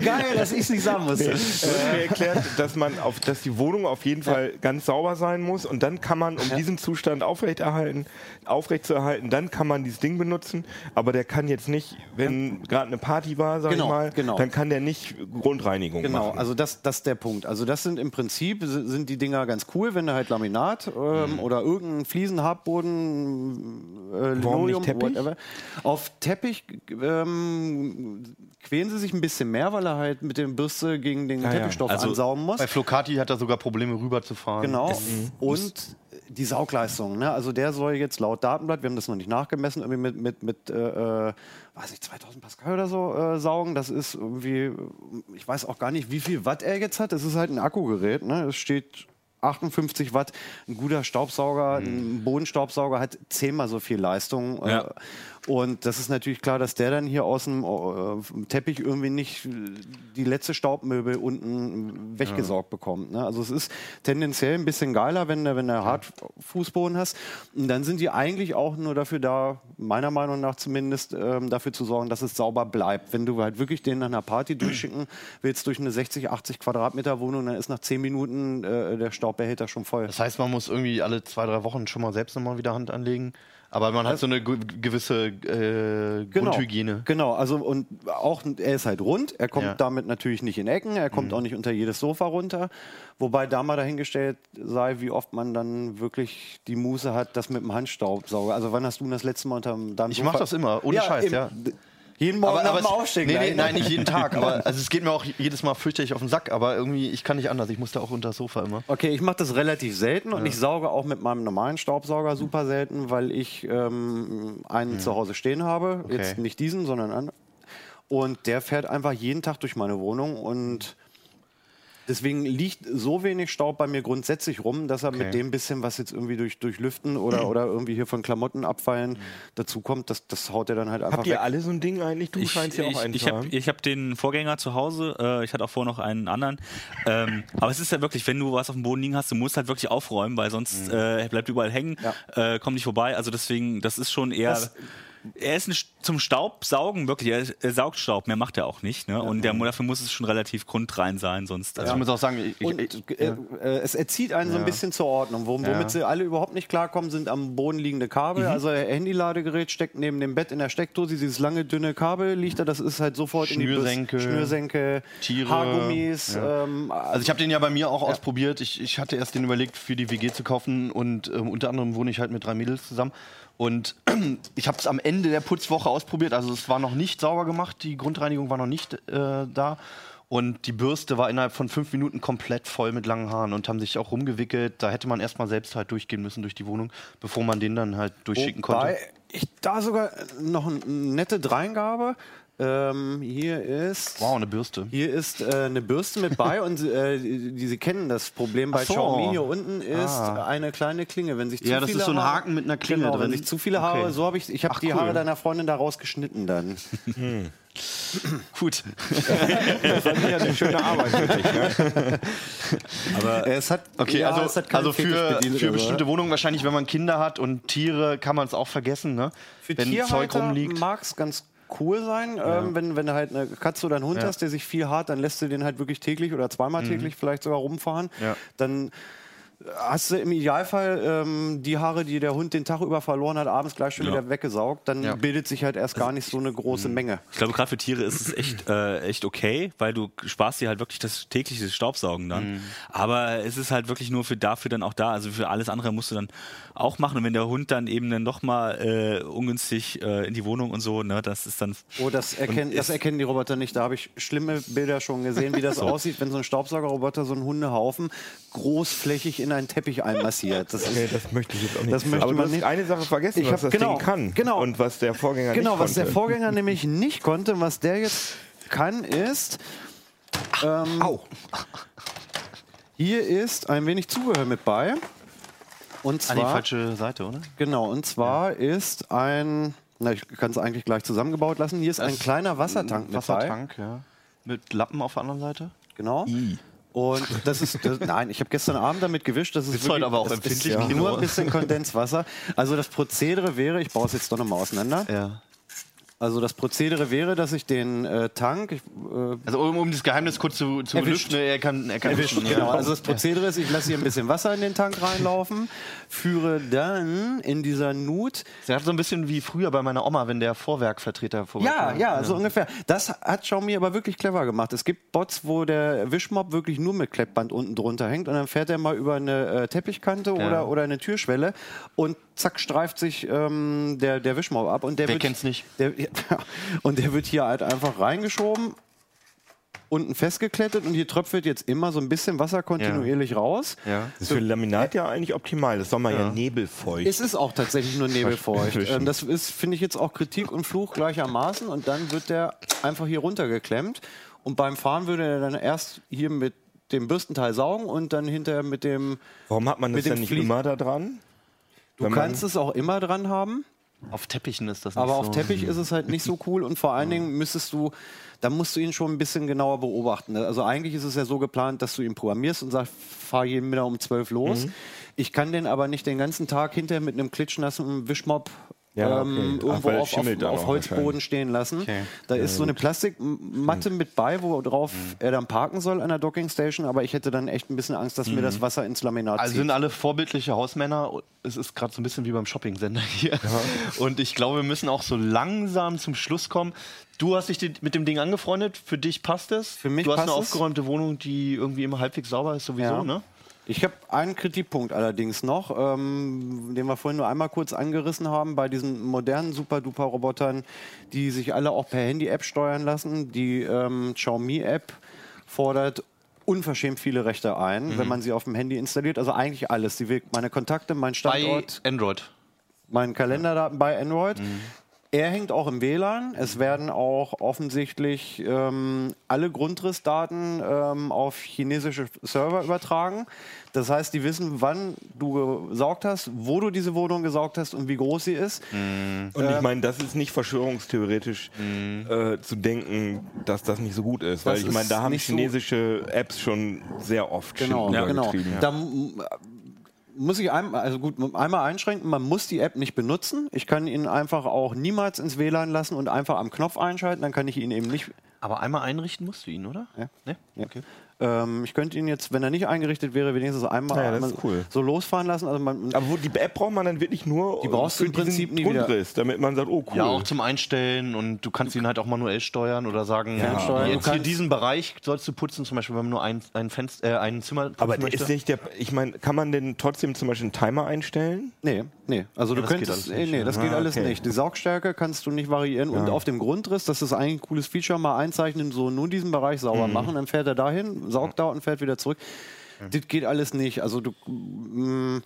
Geil, dass ich es nicht sagen muss. Du hast mir erklärt, dass man auf, dass die Wohnung auf jeden Fall ganz sauber sein muss und dann kann man, um diesen Zustand aufrechterhalten, aufrechtzuerhalten, dann kann man dieses Ding benutzen. Aber der kann jetzt nicht, wenn gerade eine Party war, sag Genau, ich mal, genau. dann kann der nicht Grundreinigung Genau, machen. also das, das ist der Punkt. Also das sind im Prinzip si- sind die Dinger ganz cool, wenn du halt Laminat ähm, Mhm. oder irgendein Fliesenhartboden, äh, Linoleum, whatever. Auf Teppich ähm, quälen sie sich ein bisschen mehr, weil er halt mit der Bürste gegen den ja. Teppichstoff Also ansaugen muss. Bei Flocati hat er sogar Probleme rüberzufahren. Genau. Und die Saugleistung. Ne? Also der soll jetzt laut Datenblatt, wir haben das noch nicht nachgemessen, irgendwie mit, mit, mit äh, äh, weiß ich, 2000 Pascal oder so äh, saugen. Das ist irgendwie, ich weiß auch gar nicht, wie viel Watt er jetzt hat. Das ist halt ein Akkugerät. Ne? Es steht 58 Watt. Ein guter Staubsauger, ein Bodenstaubsauger hat zehnmal so viel Leistung. Ja. Äh, und das ist natürlich klar, dass der dann hier aus dem äh, Teppich irgendwie nicht die letzte Staubmöbel unten weggesaugt bekommt. Ne? Also es ist tendenziell ein bisschen geiler, wenn du wenn du Hartfußboden hast. Und dann sind die eigentlich auch nur dafür da, meiner Meinung nach zumindest, ähm, dafür zu sorgen, dass es sauber bleibt. Wenn du halt wirklich den nach einer Party durchschicken willst durch eine 60, 80 Quadratmeter Wohnung, dann ist nach 10 Minuten äh, der Staubbehälter schon voll. Das heißt, man muss irgendwie alle zwei, drei Wochen schon mal selbst nochmal wieder Hand anlegen. Aber man hat so eine ge- gewisse äh, Grundhygiene. Genau, also und auch er ist halt rund, er kommt Ja. damit natürlich nicht in Ecken, er kommt auch nicht unter jedes Sofa runter. Wobei da mal dahingestellt sei, wie oft man dann wirklich die Muße hat, das mit dem Handstaubsauger. Also wann hast du das letzte Mal unter deinem Ich Sofa? mach das immer, ohne Scheiß, im- ja. Jeden Morgen nach dem es- Aufstehen. nee, nee, ne? nein, nicht jeden Tag. Aber also es geht mir auch jedes Mal fürchterlich auf den Sack. Aber irgendwie, ich kann nicht anders. Ich muss da auch unter das Sofa immer. Okay, ich mache das relativ selten und ich sauge auch mit meinem normalen Staubsauger super selten, weil ich ähm, einen zu Hause stehen habe. Jetzt nicht diesen, sondern einen. Und der fährt einfach jeden Tag durch meine Wohnung und deswegen liegt so wenig Staub bei mir grundsätzlich rum, dass er mit dem bisschen, was jetzt irgendwie durch, durch Lüften oder, oder irgendwie hier von Klamotten abfallen dazukommt, das, das haut er dann halt einfach Habt ihr weg. alle so ein Ding eigentlich? Du Ich, scheinst ja auch einen ich zu habe haben. ich hab den Vorgänger zu Hause, äh, ich hatte auch vorher noch einen anderen. Ähm, aber es ist ja wirklich, wenn du was auf dem Boden liegen hast, du musst halt wirklich aufräumen, weil sonst äh, bleibt überall hängen, äh, kommt nicht vorbei. Also deswegen, das ist schon eher. Das- er ist ein, zum Staubsaugen wirklich, er, er saugt Staub, mehr macht er auch nicht. Ne? Und der, dafür muss es schon relativ grundrein sein, sonst. Also ich muss auch sagen, ich, Und ich, äh, äh, es erzieht einen so ein bisschen zur Ordnung. Wom- Womit Ja. sie alle überhaupt nicht klarkommen, sind am Boden liegende Kabel. Also ihr Handyladegerät steckt neben dem Bett in der Steckdose. Dieses lange, dünne Kabel liegt da. Das ist halt sofort in die Schnürsenkel, Bus- Schnürsenkel, Tiere, Haargummis. Ähm, Also ich habe den ja bei mir auch ausprobiert. Ich, ich hatte erst den überlegt, für die WG zu kaufen und ähm, unter anderem wohne ich halt mit drei Mädels zusammen. Und ich habe es am Ende der Putzwoche ausprobiert. Also es war noch nicht sauber gemacht, die Grundreinigung war noch nicht äh, da. Und die Bürste war innerhalb von fünf Minuten komplett voll mit langen Haaren und haben sich auch rumgewickelt. Da hätte man erstmal selbst halt durchgehen müssen durch die Wohnung, bevor man den dann halt durchschicken konnte. Wobei ich da sogar noch eine nette Dreingabe. Ähm, hier ist. Wow, eine Bürste. Hier ist äh, eine Bürste mit bei und äh, die, Sie kennen das Problem bei so. Xiaomi. Hier unten ist Ah. eine kleine Klinge. Wenn sich zu Ja, das viele ist so ein Haare- Haken mit einer Klinge genau, drin. Wenn sich zu viele Haare, Okay. so habe ich, ich habe die cool. Haare deiner Freundin daraus geschnitten dann. Gut. Das war ja eine schöne Arbeit für dich. Ne? es hat, Okay, ja, also, es hat keine also für, für aber- bestimmte Wohnungen wahrscheinlich, wenn man Kinder hat und Tiere, kann man es auch vergessen, ne? Für wenn Zeug Tierhalter rumliegt. mag es ganz cool sein, ähm, wenn, wenn du halt eine Katze oder einen Hund hast, der sich viel hart, dann lässt du den halt wirklich täglich oder zweimal täglich vielleicht sogar rumfahren. Mhm. Ja. Dann hast du im Idealfall ähm, die Haare, die der Hund den Tag über verloren hat, abends gleich schon wieder weggesaugt. Dann Ja. bildet sich halt erst gar nicht so eine große Menge. Ich glaube, gerade für Tiere ist es echt, äh, echt okay, weil du sparst dir halt wirklich das tägliche Staubsaugen dann. Aber es ist halt wirklich nur für dafür dann auch da. Also für alles andere musst du dann auch machen. Und wenn der Hund dann eben dann nochmal äh, ungünstig äh, in die Wohnung und so, ne, das ist dann. Oh, das, erkennen, das erkennen die Roboter nicht. Da habe ich schlimme Bilder schon gesehen, wie das aussieht, wenn so ein Staubsaugerroboter so einen Hundehaufen großflächig in einen Teppich einmassiert. Das Okay, das möchte ich jetzt auch nicht. Das möchte Aber man du hast nicht. eine Sache vergessen, Ich was hab- das genau, Ding kann. genau. Und was der Vorgänger Genau, nicht was der konnte. Vorgänger nämlich nicht konnte, und was der jetzt kann, ist. Ähm, Au. Hier ist ein wenig Zubehör mit bei. Und An die zwar, falsche Seite, oder? genau, und zwar ist ein, na, ich kann es eigentlich gleich zusammengebaut lassen. Hier ist ein kleiner Wassertank mit bei. Wassertank, ja. Mit Lappen auf der anderen Seite. Genau. Und das ist, das, nein, ich habe gestern Abend damit gewischt. Das ist Bist heute aber auch das ist empfindlich, ja. Nur ein bisschen Kondenswasser. Also das Prozedere wäre, ich baue es jetzt doch nochmal auseinander. Ja. Also das Prozedere wäre, dass ich den äh, Tank, ich, äh, Also um, um das Geheimnis kurz zu, zu Erwischt. lüften, er kann, er kann Erwischt, wischen, ja. genau. Also das Prozedere ist, ich lasse hier ein bisschen Wasser in den Tank reinlaufen, führe dann in dieser Nut. Der hat so ein bisschen wie früher bei meiner Oma, wenn der Vorwerkvertreter vor. Ja, ja, so ungefähr. Das hat Xiaomi aber wirklich clever gemacht. Es gibt Bots, wo der Wischmob wirklich nur mit Klettband unten drunter hängt und dann fährt er mal über eine äh, Teppichkante oder, oder eine Türschwelle und zack streift sich ähm, der, der Wischmob ab. Und der Wer wird, kennt's nicht? Der, ja, und der wird hier halt einfach reingeschoben, unten festgeklettet und hier tröpfelt jetzt immer so ein bisschen Wasser kontinuierlich raus. Ja. Das ist für Laminat ja eigentlich optimal. Das soll man ja, nebelfeucht. Es ist auch tatsächlich nur nebelfeucht. Ähm, das ist, finde ich, jetzt auch Kritik und Fluch gleichermaßen. Und dann wird der einfach hier runtergeklemmt. Und beim Fahren würde er dann erst hier mit dem Bürstenteil saugen und dann hinterher mit dem. Warum hat man das mit dem denn nicht Flie- immer da dran? Du kannst es auch immer dran haben, Auf Teppichen ist das nicht aber so. auf Teppich ist es halt nicht so cool. Und vor allen Dingen müsstest du. Da musst du ihn schon ein bisschen genauer beobachten. Also eigentlich ist es ja so geplant, dass du ihn programmierst und sagst, fahr jeden Mittag um 12 los. Mhm. Ich kann den aber nicht den ganzen Tag hinterher mit einem klitschnassen Wischmob Ja, ähm, okay. Ach, irgendwo er auf, auf, auf Holzboden stehen lassen. Da ist so eine Plastikmatte mit bei, worauf Mhm. er dann parken soll an der Dockingstation, aber ich hätte dann echt ein bisschen Angst, dass mir das Wasser ins Laminat Also zieht. sind alle vorbildliche Hausmänner. Es ist gerade so ein bisschen wie beim Shopping-Sender hier. Und ich glaube, wir müssen auch so langsam zum Schluss kommen. Du hast dich mit dem Ding angefreundet. Für dich passt es. Für mich Du hast eine passt es. aufgeräumte Wohnung, die irgendwie immer halbwegs sauber ist, sowieso, Ja. ne? Ich habe einen Kritikpunkt allerdings noch, ähm, den wir vorhin nur einmal kurz angerissen haben, bei diesen modernen Super-Duper-Robotern, die sich alle auch per Handy-App steuern lassen. Die ähm, Xiaomi-App fordert unverschämt viele Rechte ein, wenn man sie auf dem Handy installiert. Also eigentlich alles. Will meine Kontakte, mein Bei Standort, Android. meinen Kalenderdaten bei Android. Er hängt auch im WLAN. Es werden auch offensichtlich ähm, alle Grundrissdaten ähm, auf chinesische Server übertragen. Das heißt, die wissen, wann du gesaugt hast, wo du diese Wohnung gesaugt hast und wie groß sie ist. Und ich meine, das ist nicht verschwörungstheoretisch äh, zu denken, dass das nicht so gut ist. Weil Das ich meine, da haben nicht so- chinesische Apps schon sehr oft Genau, ja, genau. ja. Da muss ich einmal, also gut, einmal einschränken, man muss die App nicht benutzen. Ich kann ihn einfach auch niemals ins WLAN lassen und einfach am Knopf einschalten, dann kann ich ihn eben nicht Aber einmal einrichten musst du ihn, oder? Ja. Ne? Ja. Okay. Ähm, ich könnte ihn jetzt, wenn er nicht eingerichtet wäre, wenigstens einmal, Ja, einmal cool. so losfahren lassen. Also man, Aber wo, die App braucht man dann wirklich nur Die brauchst du für im Prinzip diesen nie wieder. Grundriss, damit man sagt, oh cool. Ja, auch zum Einstellen und du kannst ihn halt auch manuell steuern oder sagen, Fernsteuern. jetzt hier diesen Bereich sollst du putzen, zum Beispiel, wenn man nur ein, ein, Fenster, äh, ein Zimmer putzen Aber möchte. ist nicht der, ich meine, kann man denn trotzdem zum Beispiel einen Timer einstellen? nee, nee. Also du das geht könntest, alles nicht, nee, ja. das geht Ah, alles okay. nicht. Die Saugstärke kannst du nicht variieren und auf dem Grundriss, das ist eigentlich ein cooles Feature, mal einzeichnen, so nur diesen Bereich sauber machen, dann fährt er dahin, saugt da und fährt wieder zurück. Das geht alles nicht. Also du, mm,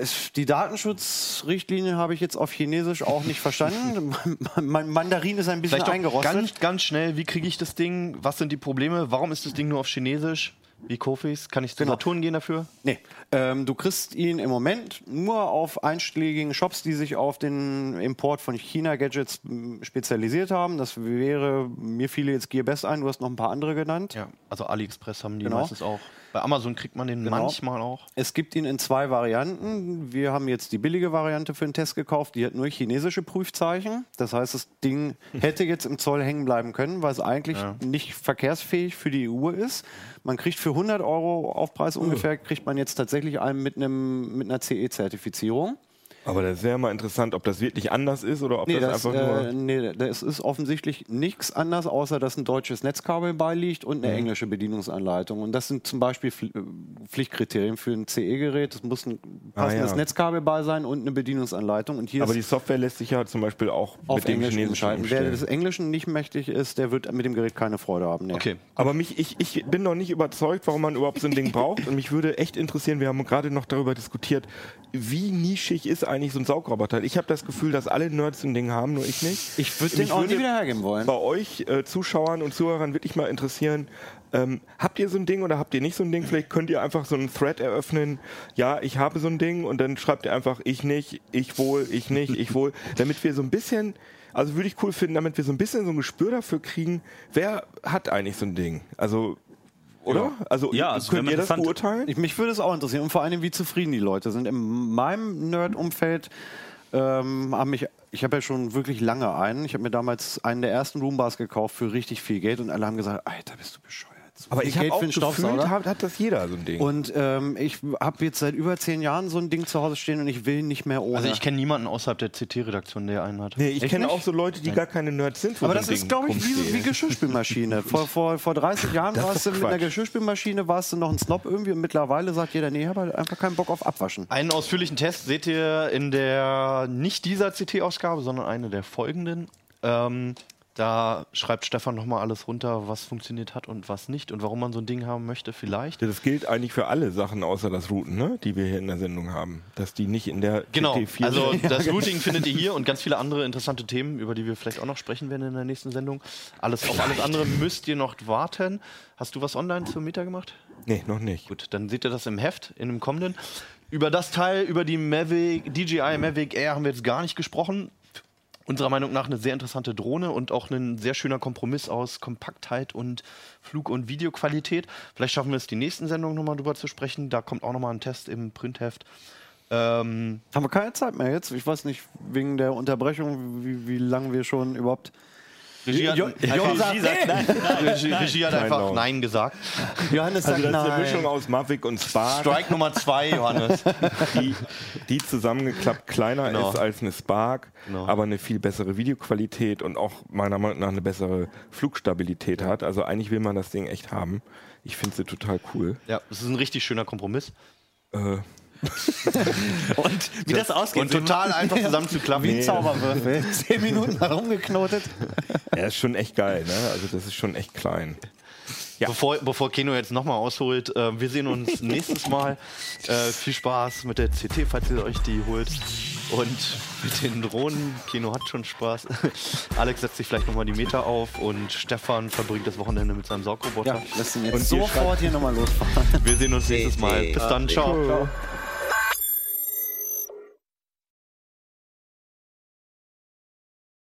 Es, die Datenschutzrichtlinie habe ich jetzt auf Chinesisch auch nicht verstanden. mein Mandarin ist ein bisschen eingerostet. ganz, ganz schnell, wie kriege ich das Ding? Was sind die Probleme? Warum ist das Ding nur auf Chinesisch? Wie Kofis? Kann ich zu Genau. Saturn gehen dafür? Nee, ähm, du kriegst ihn im Moment nur auf einschlägigen Shops, die sich auf den Import von China-Gadgets spezialisiert haben. Das wäre, mir fiele jetzt Gearbest ein, du hast noch ein paar andere genannt. Ja, also AliExpress haben die Genau. meistens auch. Bei Amazon kriegt man den Genau. manchmal auch. Es gibt ihn in zwei Varianten. Wir haben jetzt die billige Variante für den Test gekauft. Die hat nur chinesische Prüfzeichen. Das heißt, das Ding hätte jetzt im Zoll hängen bleiben können, weil es eigentlich nicht verkehrsfähig für die EU ist. Man kriegt für 100 Euro Aufpreis ungefähr, kriegt man jetzt tatsächlich einen mit, einem, mit einer CE-Zertifizierung. Aber das wäre mal interessant, ob das wirklich anders ist oder ob Nee, das, das, einfach äh, nur. nee, das ist offensichtlich nichts anders, außer dass ein deutsches Netzkabel beiliegt und Mhm. eine englische Bedienungsanleitung. Und das sind zum Beispiel äh, Pflichtkriterien für ein CE-Gerät. Es muss ein passendes Ah, ja. Netzkabel bei sein und eine Bedienungsanleitung. Und hier Aber die Software lässt sich ja zum Beispiel auch auf mit dem Englisch Chinesischen umschalten. Wer des Englischen nicht mächtig ist, der wird mit dem Gerät keine Freude haben. Nee. Okay. Aber mich, ich, ich bin noch nicht überzeugt, warum man überhaupt so ein Ding braucht. Und mich würde echt interessieren, wir haben gerade noch darüber diskutiert, wie nischig ist eigentlich so ein Saugroboter? Ich habe das Gefühl, dass alle Nerds so ein Ding haben, nur ich nicht. Ich würde den auch nie würde wieder hergeben wollen. Bei euch äh, Zuschauern und Zuhörern wirklich mal interessieren, ähm, habt ihr so ein Ding oder habt ihr nicht so ein Ding? Vielleicht könnt ihr einfach so einen Thread eröffnen. Ja, ich habe so ein Ding und dann schreibt ihr einfach ich nicht, ich wohl, ich nicht, ich wohl, damit wir so ein bisschen also würde ich cool finden, damit wir so ein bisschen so ein Gespür dafür kriegen, wer hat eigentlich so ein Ding? Also oder? Also, Ja, also könnt ihr das beurteilen? Ich, mich würde es auch interessieren und vor allem, wie zufrieden die Leute sind. In meinem Nerd-Umfeld ähm, haben mich, ich habe ja schon wirklich lange einen. Ich habe mir damals einen der ersten Roombars gekauft für richtig viel Geld und alle haben gesagt, Alter, bist du bescheuert. Aber ich habe auch gefühlt, hat, hat das jeder so ein Ding. Und ähm, ich habe jetzt seit über zehn Jahren so ein Ding zu Hause stehen und ich will nicht mehr ohne. Also ich kenne niemanden außerhalb der CT-Redaktion, der einen hat. nee, ich kenne auch so Leute, die gar keine Nerds sind. aber das ein ist, Ding glaube ich, wie, wie. Geschirrspülmaschine. vor, vor, vor 30 Jahren warst du mit einer. Geschirrspülmaschine, warst du noch ein Snob irgendwie und mittlerweile sagt jeder, nee, ich habe halt einfach keinen Bock auf Abwaschen. Einen ausführlichen Test seht ihr in der, nicht dieser CT-Ausgabe, sondern eine der folgenden. Ähm, da schreibt Stefan nochmal alles runter, was funktioniert hat und was nicht und warum man so ein Ding haben möchte, vielleicht. Das gilt eigentlich für alle Sachen außer das Routen, ne? die wir hier in der Sendung haben. Dass die nicht in der Genau, CT4 also das Routing findet ihr hier und ganz viele andere interessante Themen, über die wir vielleicht auch noch sprechen werden in der nächsten Sendung. Alles, auf alles andere müsst ihr noch warten. Hast du was online zur Meta gemacht? Nee, noch nicht. Gut, dann seht ihr das im Heft, in dem kommenden. Über das Teil, über die Mavic, DJI Mavic Air haben wir jetzt gar nicht gesprochen. Unserer Meinung nach eine sehr interessante Drohne und auch ein sehr schöner Kompromiss aus Kompaktheit und Flug- und Videoqualität. Vielleicht schaffen wir es die nächsten Sendungen nochmal drüber zu sprechen. Da kommt auch nochmal ein Test im Printheft. Ähm, Haben wir keine Zeit mehr jetzt? Ich weiß nicht, wegen der Unterbrechung, wie, wie lange wir schon überhaupt. Regie hat, Jo- einfach, sagt sagt, nein, nein, Regie, Regie hat Nein, einfach laut. Nein gesagt. Johannes sagt Also das ist eine Mischung aus Mavic und Spark, Strike Nummer zwei, Johannes. die, die zusammengeklappt kleiner Genau. ist als eine Spark, Genau. aber eine viel bessere Videoqualität und auch meiner Meinung nach eine bessere Flugstabilität hat. Also eigentlich will man das Ding echt haben. Ich finde sie total cool. Ja, es ist ein richtig schöner Kompromiss. Äh, Und wie das ausgeht. Und total einfach zusammenzuklappen. Wie ein Zauberwürfel. Zehn Minuten herumgeknotet. er ist schon echt geil, ne? Also das ist schon echt klein. Bevor, bevor Keno jetzt nochmal ausholt, äh, wir sehen uns nächstes Mal. Äh, viel Spaß mit der CT, falls ihr euch die holt. Und mit den Drohnen. Keno hat schon Spaß. Alex setzt sich vielleicht nochmal die Meter auf und Stefan verbringt das Wochenende mit seinem Saugroboter. Ja, lass ihn jetzt Und ihr sofort hier nochmal losfahren. Wir sehen uns nächstes Mal. Bis dann. Ciao. Ciao.